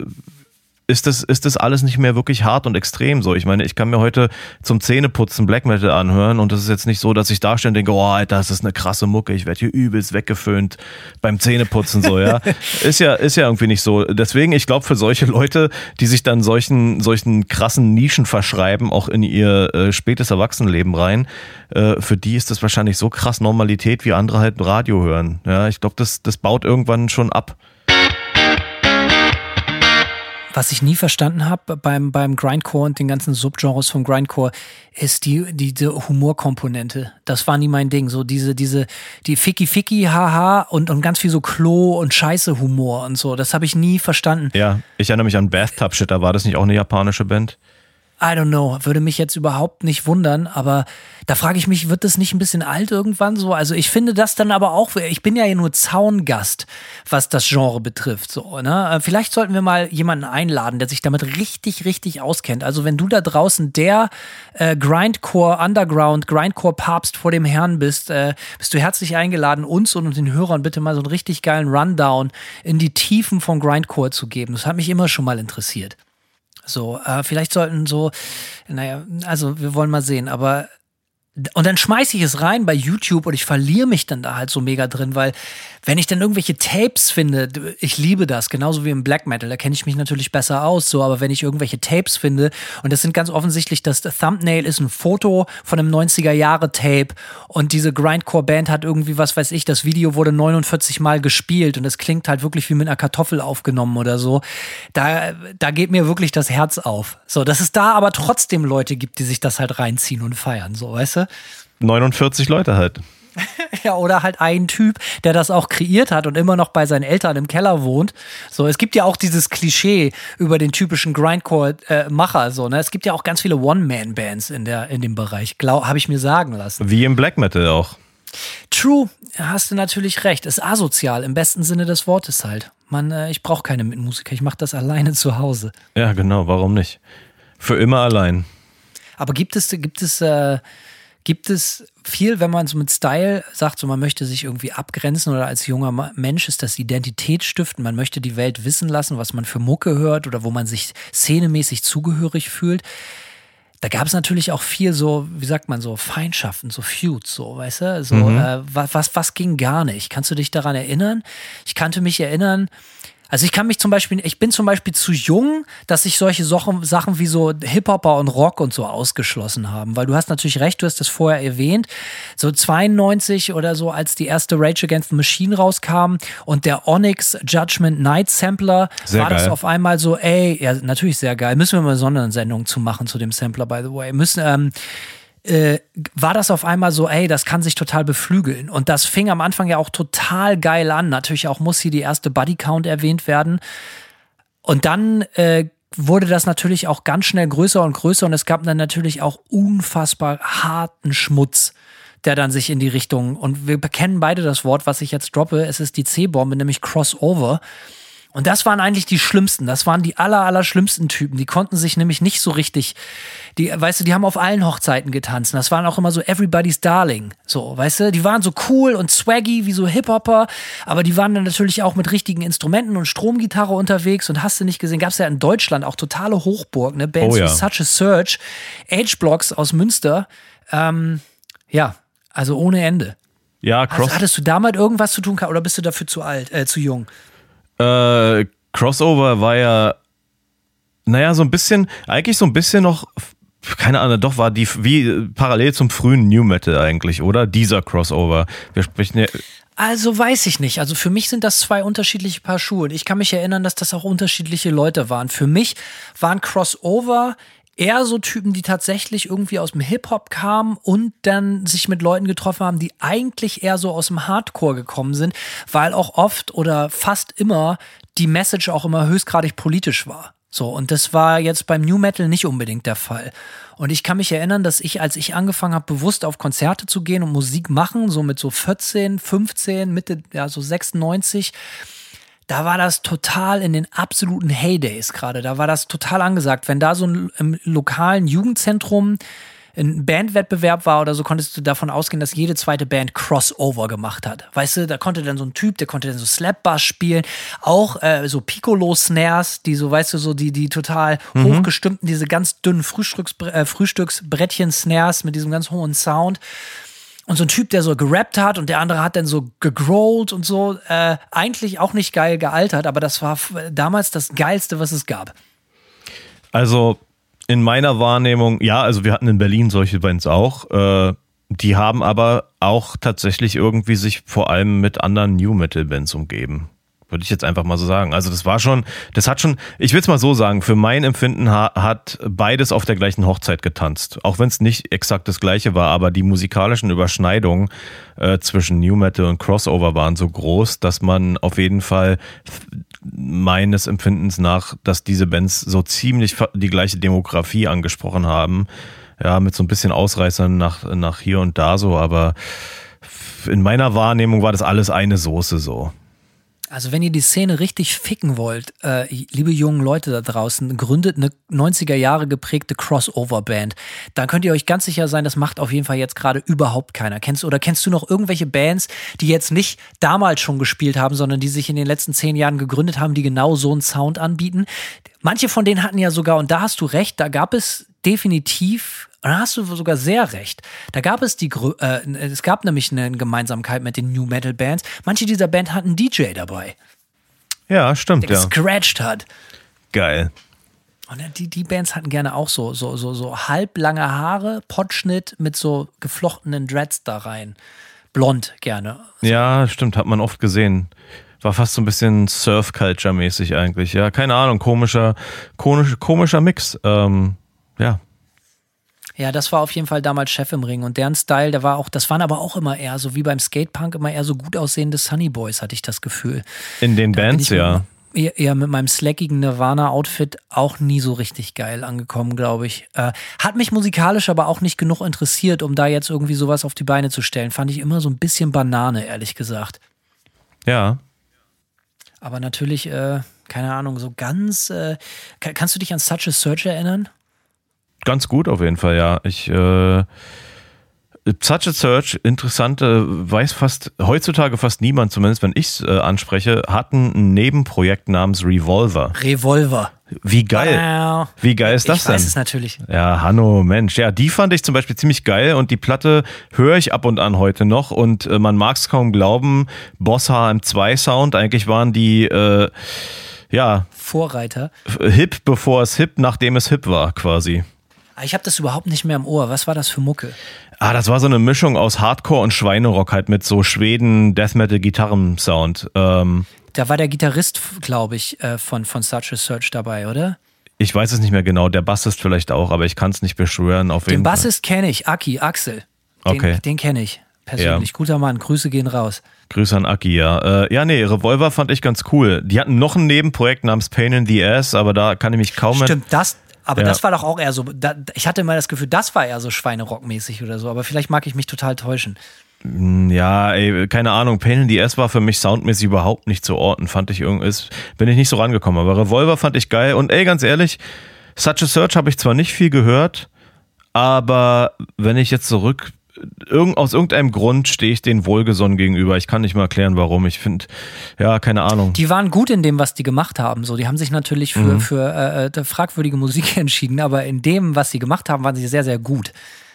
Speaker 3: ist das, ist das alles nicht mehr wirklich hart und extrem so. Ich meine, ich kann mir heute zum Zähneputzen Black Metal anhören und das ist jetzt nicht so, dass ich da stehe und denke, oh, Alter, das ist eine krasse Mucke, ich werde hier übelst weggeföhnt beim Zähneputzen so, ja. ist ja, ist ja irgendwie nicht so. Deswegen, ich glaube, für solche Leute, die sich dann solchen, solchen krassen Nischen verschreiben, auch in ihr äh, spätes Erwachsenenleben rein, äh, für die ist das wahrscheinlich so krass Normalität, wie andere halt Radio hören. Ja, ich glaube, das, das baut irgendwann schon ab.
Speaker 4: Was ich nie verstanden habe beim, beim Grindcore und den ganzen Subgenres von Grindcore, ist die, die, die Humorkomponente. Das war nie mein Ding. So diese, diese, die Ficky Ficky, haha und, und ganz viel so Klo und Scheiße Humor und so. Das habe ich nie verstanden.
Speaker 3: Ja, ich erinnere mich an Bathtub Shit, da war das nicht auch eine japanische Band?
Speaker 4: I don't know, würde mich jetzt überhaupt nicht wundern, aber da frage ich mich, wird das nicht ein bisschen alt irgendwann so? Also ich finde das dann aber auch, ich bin ja nur Zaungast, was das Genre betrifft. So, ne? Äh, vielleicht sollten wir mal jemanden einladen, der sich damit richtig, richtig auskennt. Also wenn du da draußen der äh, Grindcore Underground, Grindcore Papst vor dem Herrn bist, äh, bist du herzlich eingeladen, uns und den Hörern bitte mal so einen richtig geilen Rundown in die Tiefen von Grindcore zu geben. Das hat mich immer schon mal interessiert. So, äh, vielleicht sollten so, naja, also wir wollen mal sehen, aber und dann schmeiße ich es rein bei YouTube und ich verliere mich dann da halt so mega drin, weil wenn ich dann irgendwelche Tapes finde, ich liebe das, genauso wie im Black Metal, da kenne ich mich natürlich besser aus, so, aber wenn ich irgendwelche Tapes finde und das sind ganz offensichtlich, das Thumbnail ist ein Foto von einem 90er Jahre Tape und diese Grindcore Band hat irgendwie, was weiß ich, das Video wurde 49 Mal gespielt und es klingt halt wirklich wie mit einer Kartoffel aufgenommen oder so, da, da geht mir wirklich das Herz auf. So, dass es da aber trotzdem Leute gibt, die sich das halt reinziehen und feiern, so, weißt du?
Speaker 3: 49 Leute halt.
Speaker 4: ja, oder halt ein Typ, der das auch kreiert hat und immer noch bei seinen Eltern im Keller wohnt. So, es gibt ja auch dieses Klischee über den typischen Grindcore-Macher. so, ne? Es gibt ja auch ganz viele One-Man-Bands in, in dem Bereich, habe ich mir sagen lassen.
Speaker 3: Wie im Black Metal auch.
Speaker 4: True, hast du natürlich recht. Ist asozial im besten Sinne des Wortes halt. Man, äh, ich brauche keine Mitmusiker, ich mache das alleine zu Hause.
Speaker 3: Ja, genau, warum nicht? Für immer allein.
Speaker 4: Aber gibt es, gibt es, äh, gibt es viel, wenn man so mit Style sagt, so man möchte sich irgendwie abgrenzen oder als junger Mensch ist das Identität stiften, man möchte die Welt wissen lassen, was man für Mucke hört oder wo man sich szenemäßig zugehörig fühlt. Da gab es natürlich auch viel so, wie sagt man so, Feindschaften, so Feuds, so, weißt du? So, mhm. äh, was, was, was ging gar nicht? Kannst du dich daran erinnern? Ich kannte mich erinnern, also ich kann mich zum Beispiel, ich bin zum Beispiel zu jung, dass sich solche Sachen, Sachen wie so Hip-Hopper und Rock und so ausgeschlossen haben. Weil du hast natürlich recht, du hast das vorher erwähnt. So 92 oder so, als die erste Rage Against the Machine rauskam und der Onyx Judgment Night Sampler, sehr war geil. das auf einmal so, ey, ja, natürlich sehr geil. Müssen wir mal eine Sondersendung zu machen zu dem Sampler, by the way. Müssen, ähm, äh, war das auf einmal so, ey, das kann sich total beflügeln. Und das fing am Anfang ja auch total geil an. Natürlich auch muss hier die erste Buddy Count erwähnt werden. Und dann äh, wurde das natürlich auch ganz schnell größer und größer und es gab dann natürlich auch unfassbar harten Schmutz, der dann sich in die Richtung, und wir kennen beide das Wort, was ich jetzt droppe, es ist die C-Bombe, nämlich Crossover. Und das waren eigentlich die schlimmsten. Das waren die aller, aller schlimmsten Typen. Die konnten sich nämlich nicht so richtig, die, weißt du, die haben auf allen Hochzeiten getanzt. Das waren auch immer so Everybody's Darling. So, weißt du, die waren so cool und swaggy wie so Hip-Hopper, aber die waren dann natürlich auch mit richtigen Instrumenten und Stromgitarre unterwegs und hast du nicht gesehen, gab es ja in Deutschland auch totale Hochburg, ne? Bands oh, ja. wie Such a Search, H-Blocks aus Münster. Ähm, ja, also ohne Ende.
Speaker 3: Ja, Cross. Also,
Speaker 4: hattest du damit irgendwas zu tun oder bist du dafür zu alt, äh, zu jung?
Speaker 3: Äh, Crossover war ja, naja, so ein bisschen, eigentlich so ein bisschen noch, keine Ahnung, doch war die wie parallel zum frühen New Metal eigentlich, oder? Dieser Crossover. Wir sprechen ja.
Speaker 4: Also weiß ich nicht. Also für mich sind das zwei unterschiedliche Paar Schuhe. Ich kann mich erinnern, dass das auch unterschiedliche Leute waren. Für mich waren Crossover eher so Typen, die tatsächlich irgendwie aus dem Hip-Hop kamen und dann sich mit Leuten getroffen haben, die eigentlich eher so aus dem Hardcore gekommen sind, weil auch oft oder fast immer die Message auch immer höchstgradig politisch war. So, und das war jetzt beim New Metal nicht unbedingt der Fall. Und ich kann mich erinnern, dass ich, als ich angefangen habe, bewusst auf Konzerte zu gehen und Musik machen, so mit so 14, 15, Mitte, ja, so 96, da war das total in den absoluten Heydays gerade. Da war das total angesagt. Wenn da so ein, im lokalen Jugendzentrum ein Bandwettbewerb war oder so, konntest du davon ausgehen, dass jede zweite Band Crossover gemacht hat. Weißt du, da konnte dann so ein Typ, der konnte dann so Slapbass spielen, auch äh, so Piccolo-Snares, die so, weißt du, so die, die total mhm. hochgestimmten, diese ganz dünnen Frühstücks, äh, Frühstücksbrettchen-Snares mit diesem ganz hohen Sound und so ein Typ, der so gerappt hat und der andere hat dann so gegrollt und so. Äh, eigentlich auch nicht geil gealtert, aber das war damals das Geilste, was es gab.
Speaker 3: Also in meiner Wahrnehmung, ja, also wir hatten in Berlin solche Bands auch. Äh, die haben aber auch tatsächlich irgendwie sich vor allem mit anderen New Metal Bands umgeben. Würde ich jetzt einfach mal so sagen. Also das war schon, das hat schon, ich will es mal so sagen, für mein Empfinden ha hat beides auf der gleichen Hochzeit getanzt. Auch wenn es nicht exakt das gleiche war, aber die musikalischen Überschneidungen äh, zwischen New Metal und Crossover waren so groß, dass man auf jeden Fall meines Empfindens nach, dass diese Bands so ziemlich die gleiche Demografie angesprochen haben. Ja, mit so ein bisschen Ausreißern nach, nach hier und da so, aber in meiner Wahrnehmung war das alles eine Soße so.
Speaker 4: Also wenn ihr die Szene richtig ficken wollt, äh, liebe jungen Leute da draußen, gründet eine 90er Jahre geprägte Crossover-Band. Dann könnt ihr euch ganz sicher sein, das macht auf jeden Fall jetzt gerade überhaupt keiner. Kennst du oder kennst du noch irgendwelche Bands, die jetzt nicht damals schon gespielt haben, sondern die sich in den letzten zehn Jahren gegründet haben, die genau so einen Sound anbieten? Manche von denen hatten ja sogar, und da hast du recht, da gab es definitiv und da hast du sogar sehr recht. Da gab es die, äh, es gab nämlich eine Gemeinsamkeit mit den New Metal Bands. Manche dieser Band hatten DJ dabei.
Speaker 3: Ja, stimmt,
Speaker 4: der
Speaker 3: ja.
Speaker 4: gescratcht hat.
Speaker 3: Geil.
Speaker 4: Und die, die Bands hatten gerne auch so, so, so, so halblange Haare, Potschnitt mit so geflochtenen Dreads da rein. Blond gerne.
Speaker 3: Ja, stimmt, hat man oft gesehen. War fast so ein bisschen Surf-Culture-mäßig eigentlich. Ja, keine Ahnung, komischer, komisch, komischer Mix. Ähm, ja,
Speaker 4: ja, das war auf jeden Fall damals Chef im Ring. Und deren Style, der war auch, das waren aber auch immer eher so wie beim Skatepunk, immer eher so gut aussehende Sunny Boys, hatte ich das Gefühl.
Speaker 3: In den da Bands, ja.
Speaker 4: Mit, eher mit meinem slackigen Nirvana-Outfit auch nie so richtig geil angekommen, glaube ich. Äh, hat mich musikalisch aber auch nicht genug interessiert, um da jetzt irgendwie sowas auf die Beine zu stellen. Fand ich immer so ein bisschen Banane, ehrlich gesagt.
Speaker 3: Ja.
Speaker 4: Aber natürlich, äh, keine Ahnung, so ganz. Äh, kannst du dich an Such a Search erinnern?
Speaker 3: Ganz gut auf jeden Fall, ja. Ich äh, Such a Search, interessante, weiß fast heutzutage fast niemand, zumindest wenn ich es äh, anspreche, hatten ein Nebenprojekt namens Revolver.
Speaker 4: Revolver.
Speaker 3: Wie geil. Wie geil ist das
Speaker 4: ich
Speaker 3: denn?
Speaker 4: Ich weiß es natürlich.
Speaker 3: Ja, Hanno, Mensch. Ja, die fand ich zum Beispiel ziemlich geil und die Platte höre ich ab und an heute noch und äh, man mag es kaum glauben. Boss HM2 Sound, eigentlich waren die, äh, ja.
Speaker 4: Vorreiter.
Speaker 3: Hip, bevor es hip, nachdem es hip war, quasi.
Speaker 4: Ah, ich habe das überhaupt nicht mehr im Ohr. Was war das für Mucke?
Speaker 3: Ah, das war so eine Mischung aus Hardcore und Schweinerock halt mit so Schweden Death Metal Gitarrensound. Ähm,
Speaker 4: da war der Gitarrist, glaube ich, äh, von, von Such a Search dabei, oder?
Speaker 3: Ich weiß es nicht mehr genau. Der Bassist vielleicht auch, aber ich kann es nicht beschwören. Auf
Speaker 4: den Bassist kenne ich, Aki, Axel. Den,
Speaker 3: okay.
Speaker 4: Den kenne ich persönlich. Ja. Guter Mann, Grüße gehen raus.
Speaker 3: Grüße an Aki, ja. Äh, ja, nee, Revolver fand ich ganz cool. Die hatten noch ein Nebenprojekt namens Pain in the Ass, aber da kann ich mich kaum
Speaker 4: mehr. Stimmt, das, aber ja. das war doch auch eher so, da, ich hatte mal das Gefühl, das war eher so Schweinerock-mäßig oder so, aber vielleicht mag ich mich total täuschen.
Speaker 3: Mm, ja, ey, keine Ahnung. Pain in the S war für mich soundmäßig überhaupt nicht zu orten, fand ich irgendwie, bin ich nicht so rangekommen. Aber Revolver fand ich geil und ey, ganz ehrlich, Such a Search habe ich zwar nicht viel gehört, aber wenn ich jetzt zurück irgend, aus irgendeinem Grund stehe ich denen wohlgesonnen gegenüber. Ich kann nicht mal erklären, warum. Ich finde, ja, keine Ahnung.
Speaker 4: Die waren gut in dem, was die gemacht haben. So, die haben sich natürlich für, mhm. für äh, äh fragwürdige Musik entschieden, aber in dem, was sie gemacht haben, waren sie sehr, sehr gut.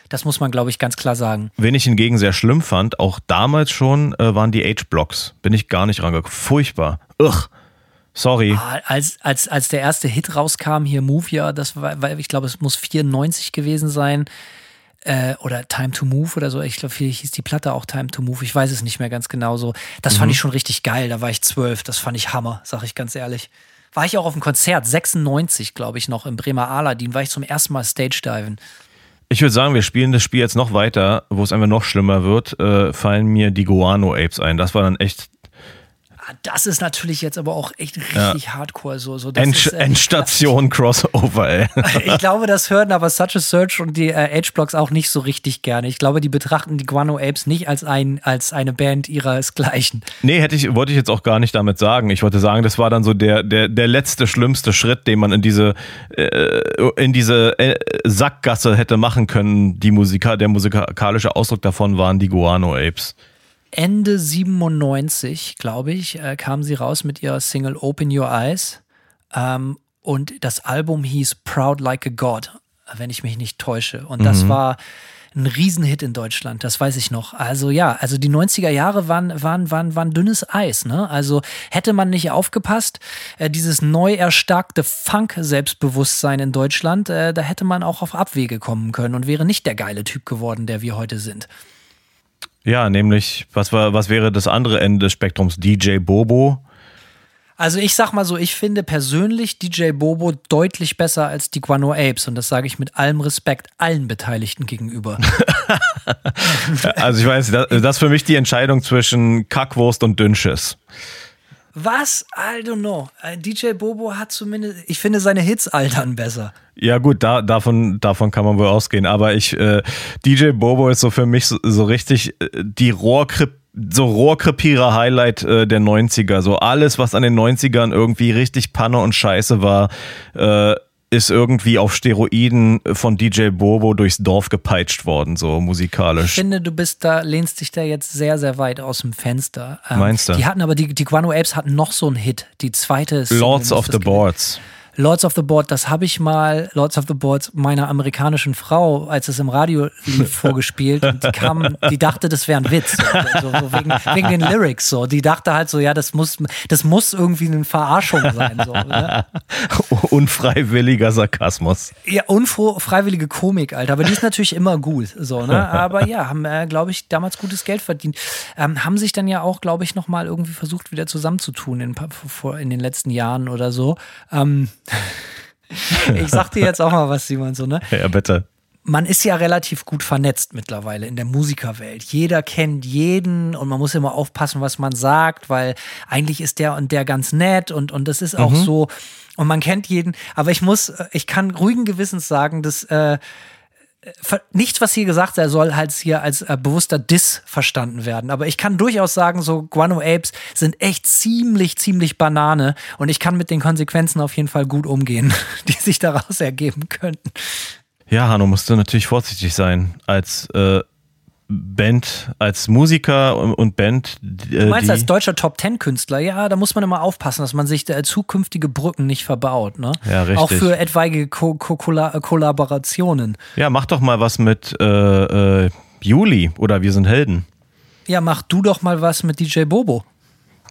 Speaker 4: Das muss man, glaube ich, ganz klar sagen.
Speaker 3: Wen ich hingegen sehr schlimm fand, auch damals schon, äh, waren die H-Blocks. Bin ich gar nicht rangekommen. Furchtbar. Ugh. Sorry.
Speaker 4: Ah, als, als, als der erste Hit rauskam, hier Move, ja, das war, ich glaube, es muss 94 gewesen sein äh, oder Time to Move oder so. Ich glaube, hieß die Platte auch Time to Move. Ich weiß es nicht mehr ganz genau so. Das mhm. fand ich schon richtig geil. Da war ich zwölf. Das fand ich Hammer, sag ich ganz ehrlich. War ich auch auf dem Konzert, 96, glaube ich, noch im Bremer Aladdin, war ich zum ersten Mal Stage-Diven.
Speaker 3: Ich würde sagen, wir spielen das Spiel jetzt noch weiter, wo es einfach noch schlimmer wird, äh, fallen mir die Guano Apes ein. Das war dann echt
Speaker 4: das ist natürlich jetzt aber auch echt richtig ja. hardcore. So, so
Speaker 3: End,
Speaker 4: ist,
Speaker 3: äh, Endstation Crossover, ey.
Speaker 4: ich glaube, das hören aber Such a Search und die äh, H-Blocks auch nicht so richtig gerne. Ich glaube, die betrachten die Guano Apes nicht als, ein, als eine Band ihresgleichen.
Speaker 3: Nee, hätte ich, wollte ich jetzt auch gar nicht damit sagen. Ich wollte sagen, das war dann so der, der, der letzte, schlimmste Schritt, den man in diese, äh, in diese äh, Sackgasse hätte machen können. Die Musika, der musikalische Ausdruck davon waren die Guano Apes.
Speaker 4: Ende 97, glaube ich, äh, kam sie raus mit ihrer Single Open Your Eyes. Ähm, und das Album hieß Proud Like a God, wenn ich mich nicht täusche. Und das mhm. war ein Riesenhit in Deutschland, das weiß ich noch. Also ja, also die 90er Jahre waren, waren, waren, waren dünnes Eis. Ne? Also hätte man nicht aufgepasst, äh, dieses neu erstarkte Funk-Selbstbewusstsein in Deutschland, äh, da hätte man auch auf Abwege kommen können und wäre nicht der geile Typ geworden, der wir heute sind.
Speaker 3: Ja, nämlich, was, war, was wäre das andere Ende des Spektrums? DJ Bobo?
Speaker 4: Also ich sag mal so, ich finde persönlich DJ Bobo deutlich besser als die Guano Apes und das sage ich mit allem Respekt allen Beteiligten gegenüber.
Speaker 3: also ich weiß, das, das ist für mich die Entscheidung zwischen Kackwurst und Dünnschiss.
Speaker 4: Was? I don't know. Äh, DJ Bobo hat zumindest, ich finde seine Hits altern besser.
Speaker 3: Ja gut, da, davon, davon kann man wohl ausgehen. Aber ich, äh, DJ Bobo ist so für mich so, so richtig äh, die Rohrkrippe so Rohrkrepierer-Highlight äh, der 90er. So alles, was an den 90ern irgendwie richtig Panne und Scheiße war, äh, ist irgendwie auf Steroiden von DJ Bobo durchs Dorf gepeitscht worden, so musikalisch.
Speaker 4: Ich finde, du bist da, lehnst dich da jetzt sehr, sehr weit aus dem Fenster.
Speaker 3: Ähm, Meinst du?
Speaker 4: Die hatten aber, die, die Guano Apes hatten noch so einen Hit. Die zweite
Speaker 3: Lords of the Boards.
Speaker 4: Lords of the Board, das habe ich mal, Lords of the Boards, meiner amerikanischen Frau, als es im Radio lief, vorgespielt. Und die kam, die dachte, das wäre ein Witz. So, so, wegen, wegen, den Lyrics. So. Die dachte halt so, ja, das muss, das muss irgendwie eine Verarschung sein. So, ne?
Speaker 3: Unfreiwilliger Sarkasmus.
Speaker 4: Ja, unfreiwillige Komik, Alter. Aber die ist natürlich immer gut. So, ne? Aber ja, haben, äh, glaube ich, damals gutes Geld verdient. Ähm, haben sich dann ja auch, glaube ich, nochmal irgendwie versucht, wieder zusammenzutun in, in den letzten Jahren oder so. Ähm, ich sag dir jetzt auch mal was, Simon, so, ne?
Speaker 3: Ja, bitte.
Speaker 4: Man ist ja relativ gut vernetzt mittlerweile in der Musikerwelt. Jeder kennt jeden und man muss immer aufpassen, was man sagt, weil eigentlich ist der und der ganz nett und, und das ist auch mhm. so. Und man kennt jeden. Aber ich muss, ich kann ruhigen Gewissens sagen, dass äh, nichts, was hier gesagt sei, soll halt hier als äh, bewusster Diss verstanden werden. Aber ich kann durchaus sagen, so Guano Apes sind echt ziemlich, ziemlich Banane und ich kann mit den Konsequenzen auf jeden Fall gut umgehen, die sich daraus ergeben könnten.
Speaker 3: Ja, Hanno, musst du natürlich vorsichtig sein als äh, Band, als Musiker und Band.
Speaker 4: Äh, du meinst als deutscher Top-Ten-Künstler, ja, da muss man immer aufpassen, dass man sich äh, zukünftige Brücken nicht verbaut. Ne?
Speaker 3: Ja, richtig.
Speaker 4: Auch für etwaige Ko Ko Kollaborationen.
Speaker 3: Ja, mach doch mal was mit äh, äh, Juli oder Wir sind Helden.
Speaker 4: Ja, mach du doch mal was mit DJ Bobo.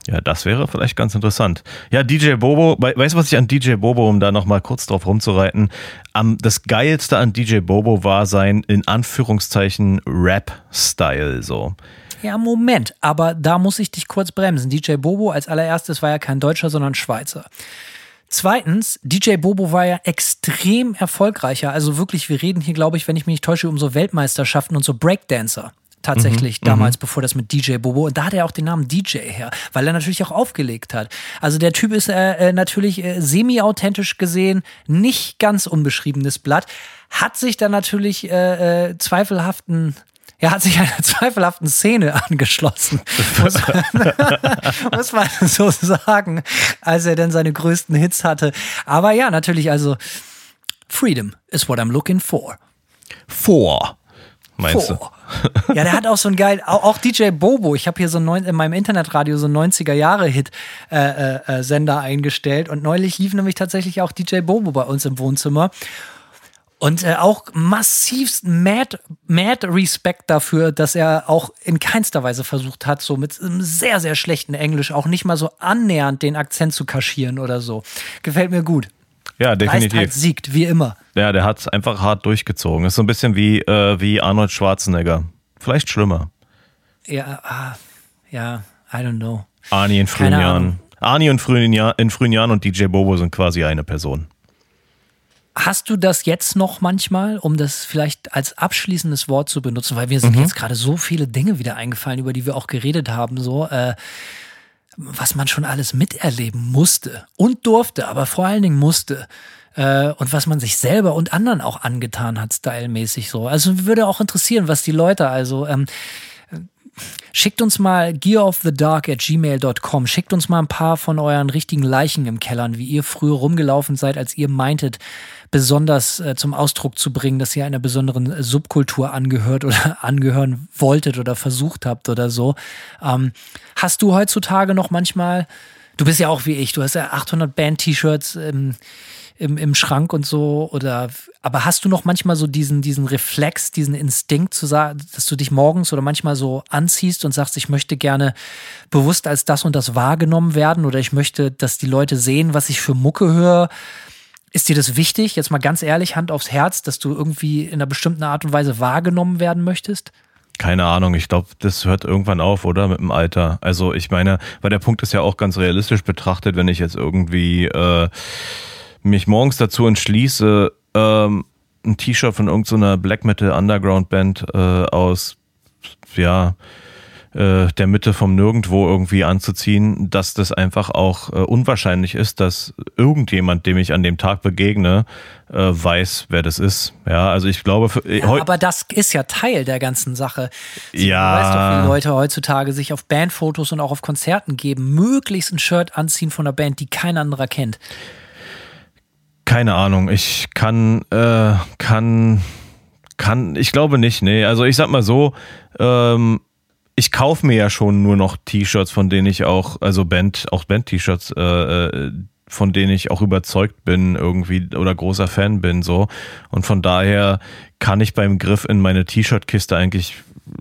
Speaker 3: Ja, das wäre vielleicht ganz interessant. Ja, DJ Bobo, weißt du, was ich an DJ Bobo, um da nochmal kurz drauf rumzureiten, am, das Geilste an DJ Bobo war sein, in Anführungszeichen, Rap-Style, so.
Speaker 4: Ja, Moment, aber da muss ich dich kurz bremsen. DJ Bobo als allererstes war ja kein Deutscher, sondern Schweizer. Zweitens, DJ Bobo war ja extrem erfolgreicher. Also wirklich, wir reden hier, glaube ich, wenn ich mich nicht täusche, um so Weltmeisterschaften und so Breakdancer tatsächlich mhm, damals, mhm. bevor das mit DJ Bobo. Und da hat er auch den Namen DJ her, weil er natürlich auch aufgelegt hat. Also der Typ ist äh, äh, natürlich äh, semi-authentisch gesehen nicht ganz unbeschriebenes Blatt, hat sich dann natürlich äh, äh, zweifelhaften er hat sich einer zweifelhaften Szene angeschlossen, muss man, muss man, so sagen, als er dann seine größten Hits hatte. Aber ja, natürlich, also Freedom is what I'm looking for.
Speaker 3: For meinst du?
Speaker 4: Ja, der hat auch so ein geil, auch, auch DJ Bobo. Ich habe hier so ein, in meinem Internetradio so einen 90er-Jahre-Hit-Sender äh, äh, eingestellt und neulich lief nämlich tatsächlich auch DJ Bobo bei uns im Wohnzimmer. Und äh, auch massivst mad, mad Respekt dafür, dass er auch in keinster Weise versucht hat, so mit einem sehr, sehr schlechten Englisch auch nicht mal so annähernd den Akzent zu kaschieren oder so. Gefällt mir gut.
Speaker 3: Ja, definitiv.
Speaker 4: Halt siegt, wie immer.
Speaker 3: Ja, der hat es einfach hart durchgezogen. Ist so ein bisschen wie, äh, wie Arnold Schwarzenegger. Vielleicht schlimmer.
Speaker 4: Ja, ah, ja, I don't know.
Speaker 3: Arnie in frühen Jahren. Arnie in frühen, Jahr, in frühen Jahren und DJ Bobo sind quasi eine Person.
Speaker 4: Hast du das jetzt noch manchmal, um das vielleicht als abschließendes Wort zu benutzen? Weil mir sind mhm. jetzt gerade so viele Dinge wieder eingefallen, über die wir auch geredet haben. So, äh, was man schon alles miterleben musste und durfte, aber vor allen Dingen musste. Äh, und was man sich selber und anderen auch angetan hat, stylmäßig so. Also würde auch interessieren, was die Leute, also ähm, schickt uns mal gearofthedark at gmail.com, schickt uns mal ein paar von euren richtigen Leichen im Kellern, wie ihr früher rumgelaufen seid, als ihr meintet, besonders äh, zum Ausdruck zu bringen, dass ihr einer besonderen Subkultur angehört oder angehören wolltet oder versucht habt oder so. Ähm, hast du heutzutage noch manchmal, du bist ja auch wie ich, du hast ja 800 Band-T-Shirts im, im, im Schrank und so, oder, aber hast du noch manchmal so diesen, diesen Reflex, diesen Instinkt zu sagen, dass du dich morgens oder manchmal so anziehst und sagst, ich möchte gerne bewusst als das und das wahrgenommen werden oder ich möchte, dass die Leute sehen, was ich für Mucke höre? Ist dir das wichtig, jetzt mal ganz ehrlich, Hand aufs Herz, dass du irgendwie in einer bestimmten Art und Weise wahrgenommen werden möchtest?
Speaker 3: keine Ahnung, ich glaube, das hört irgendwann auf, oder? Mit dem Alter. Also ich meine, weil der Punkt ist ja auch ganz realistisch betrachtet, wenn ich jetzt irgendwie äh, mich morgens dazu entschließe, ähm, ein T-Shirt von irgendeiner Black Metal Underground Band äh, aus, ja, äh, der Mitte vom Nirgendwo irgendwie anzuziehen, dass das einfach auch äh, unwahrscheinlich ist, dass irgendjemand, dem ich an dem Tag begegne, äh, weiß, wer das ist. Ja, also ich glaube. Für,
Speaker 4: ja, aber das ist ja Teil der ganzen Sache.
Speaker 3: Sie, ja.
Speaker 4: Du weißt doch, wie Leute heutzutage sich auf Bandfotos und auch auf Konzerten geben, möglichst ein Shirt anziehen von einer Band, die kein anderer kennt.
Speaker 3: Keine Ahnung. Ich kann, äh, kann, kann, ich glaube nicht, nee. Also ich sag mal so, ähm, ich kaufe mir ja schon nur noch T-Shirts, von denen ich auch, also Band, auch Band-T-Shirts, äh, äh, von denen ich auch überzeugt bin irgendwie oder großer Fan bin so. Und von daher kann ich beim Griff in meine T-Shirt-Kiste eigentlich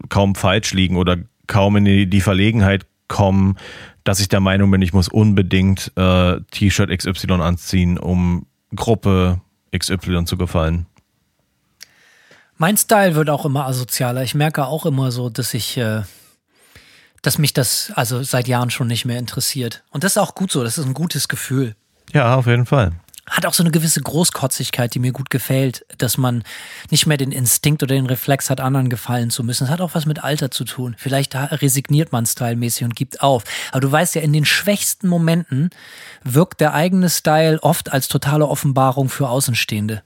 Speaker 3: kaum falsch liegen oder kaum in die, Verlegenheit kommen, dass ich der Meinung bin, ich muss unbedingt äh, T-Shirt XY anziehen, um Gruppe XY zu gefallen.
Speaker 4: Mein Style wird auch immer asozialer. Ich merke auch immer so, dass ich äh, dass mich das also seit Jahren schon nicht mehr interessiert. Und das ist auch gut so, das ist ein gutes Gefühl.
Speaker 3: Ja, auf jeden Fall.
Speaker 4: Hat auch so eine gewisse Großkotzigkeit, die mir gut gefällt, dass man nicht mehr den Instinkt oder den Reflex hat, anderen gefallen zu müssen. Das hat auch was mit Alter zu tun. Vielleicht resigniert man stylmäßig und gibt auf. Aber du weißt ja, in den schwächsten Momenten wirkt der eigene Style oft als totale Offenbarung für Außenstehende.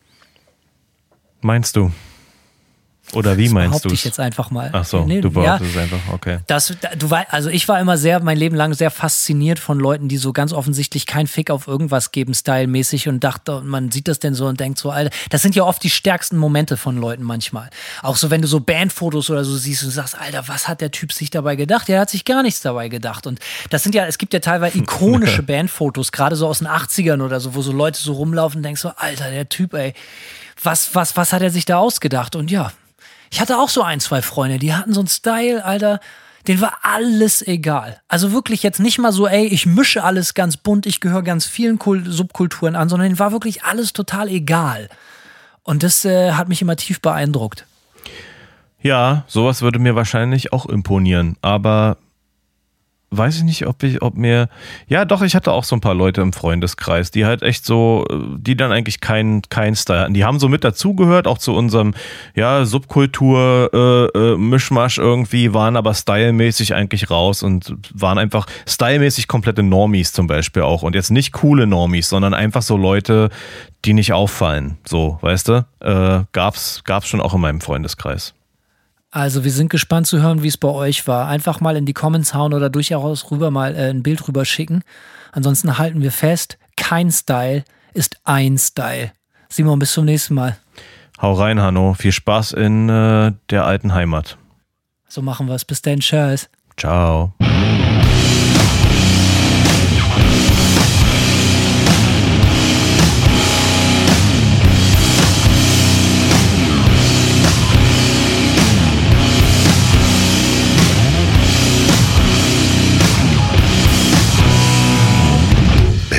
Speaker 3: Meinst du? Oder wie meinst du?
Speaker 4: ich jetzt einfach mal.
Speaker 3: Ach so, nee, du behauptest ja, es einfach, okay.
Speaker 4: Das, du war, also ich war immer sehr, mein Leben lang sehr fasziniert von Leuten, die so ganz offensichtlich kein Fick auf irgendwas geben, stylmäßig und dachte, man sieht das denn so und denkt so, Alter, das sind ja oft die stärksten Momente von Leuten manchmal. Auch so, wenn du so Bandfotos oder so siehst und sagst, Alter, was hat der Typ sich dabei gedacht? Der hat sich gar nichts dabei gedacht. Und das sind ja, es gibt ja teilweise ikonische Bandfotos, gerade so aus den 80ern oder so, wo so Leute so rumlaufen und denkst so, Alter, der Typ, ey, was, was, was hat er sich da ausgedacht? Und ja, ich hatte auch so ein, zwei Freunde, die hatten so einen Style, Alter, den war alles egal. Also wirklich jetzt nicht mal so, ey, ich mische alles ganz bunt, ich gehöre ganz vielen Subkulturen an, sondern denen war wirklich alles total egal. Und das äh, hat mich immer tief beeindruckt.
Speaker 3: Ja, sowas würde mir wahrscheinlich auch imponieren. Aber weiß ich nicht, ob ich, ob mir, ja doch, ich hatte auch so ein paar Leute im Freundeskreis, die halt echt so, die dann eigentlich keinen kein Style hatten. Die haben so mit dazugehört, auch zu unserem, ja, Subkultur, äh, äh, Mischmasch irgendwie, waren aber stylmäßig eigentlich raus und waren einfach stylmäßig komplette Normies zum Beispiel auch. Und jetzt nicht coole Normies, sondern einfach so Leute, die nicht auffallen. So, weißt du? Äh, gab's, gab's schon auch in meinem Freundeskreis.
Speaker 4: Also wir sind gespannt zu hören, wie es bei euch war. Einfach mal in die Comments hauen oder durchaus rüber mal äh, ein Bild rüber schicken. Ansonsten halten wir fest, kein Style ist ein Style. Simon, bis zum nächsten Mal.
Speaker 3: Hau rein, Hanno. Viel Spaß in äh, der alten Heimat.
Speaker 4: So machen wir es. Bis dann. Tschüss.
Speaker 3: Ciao.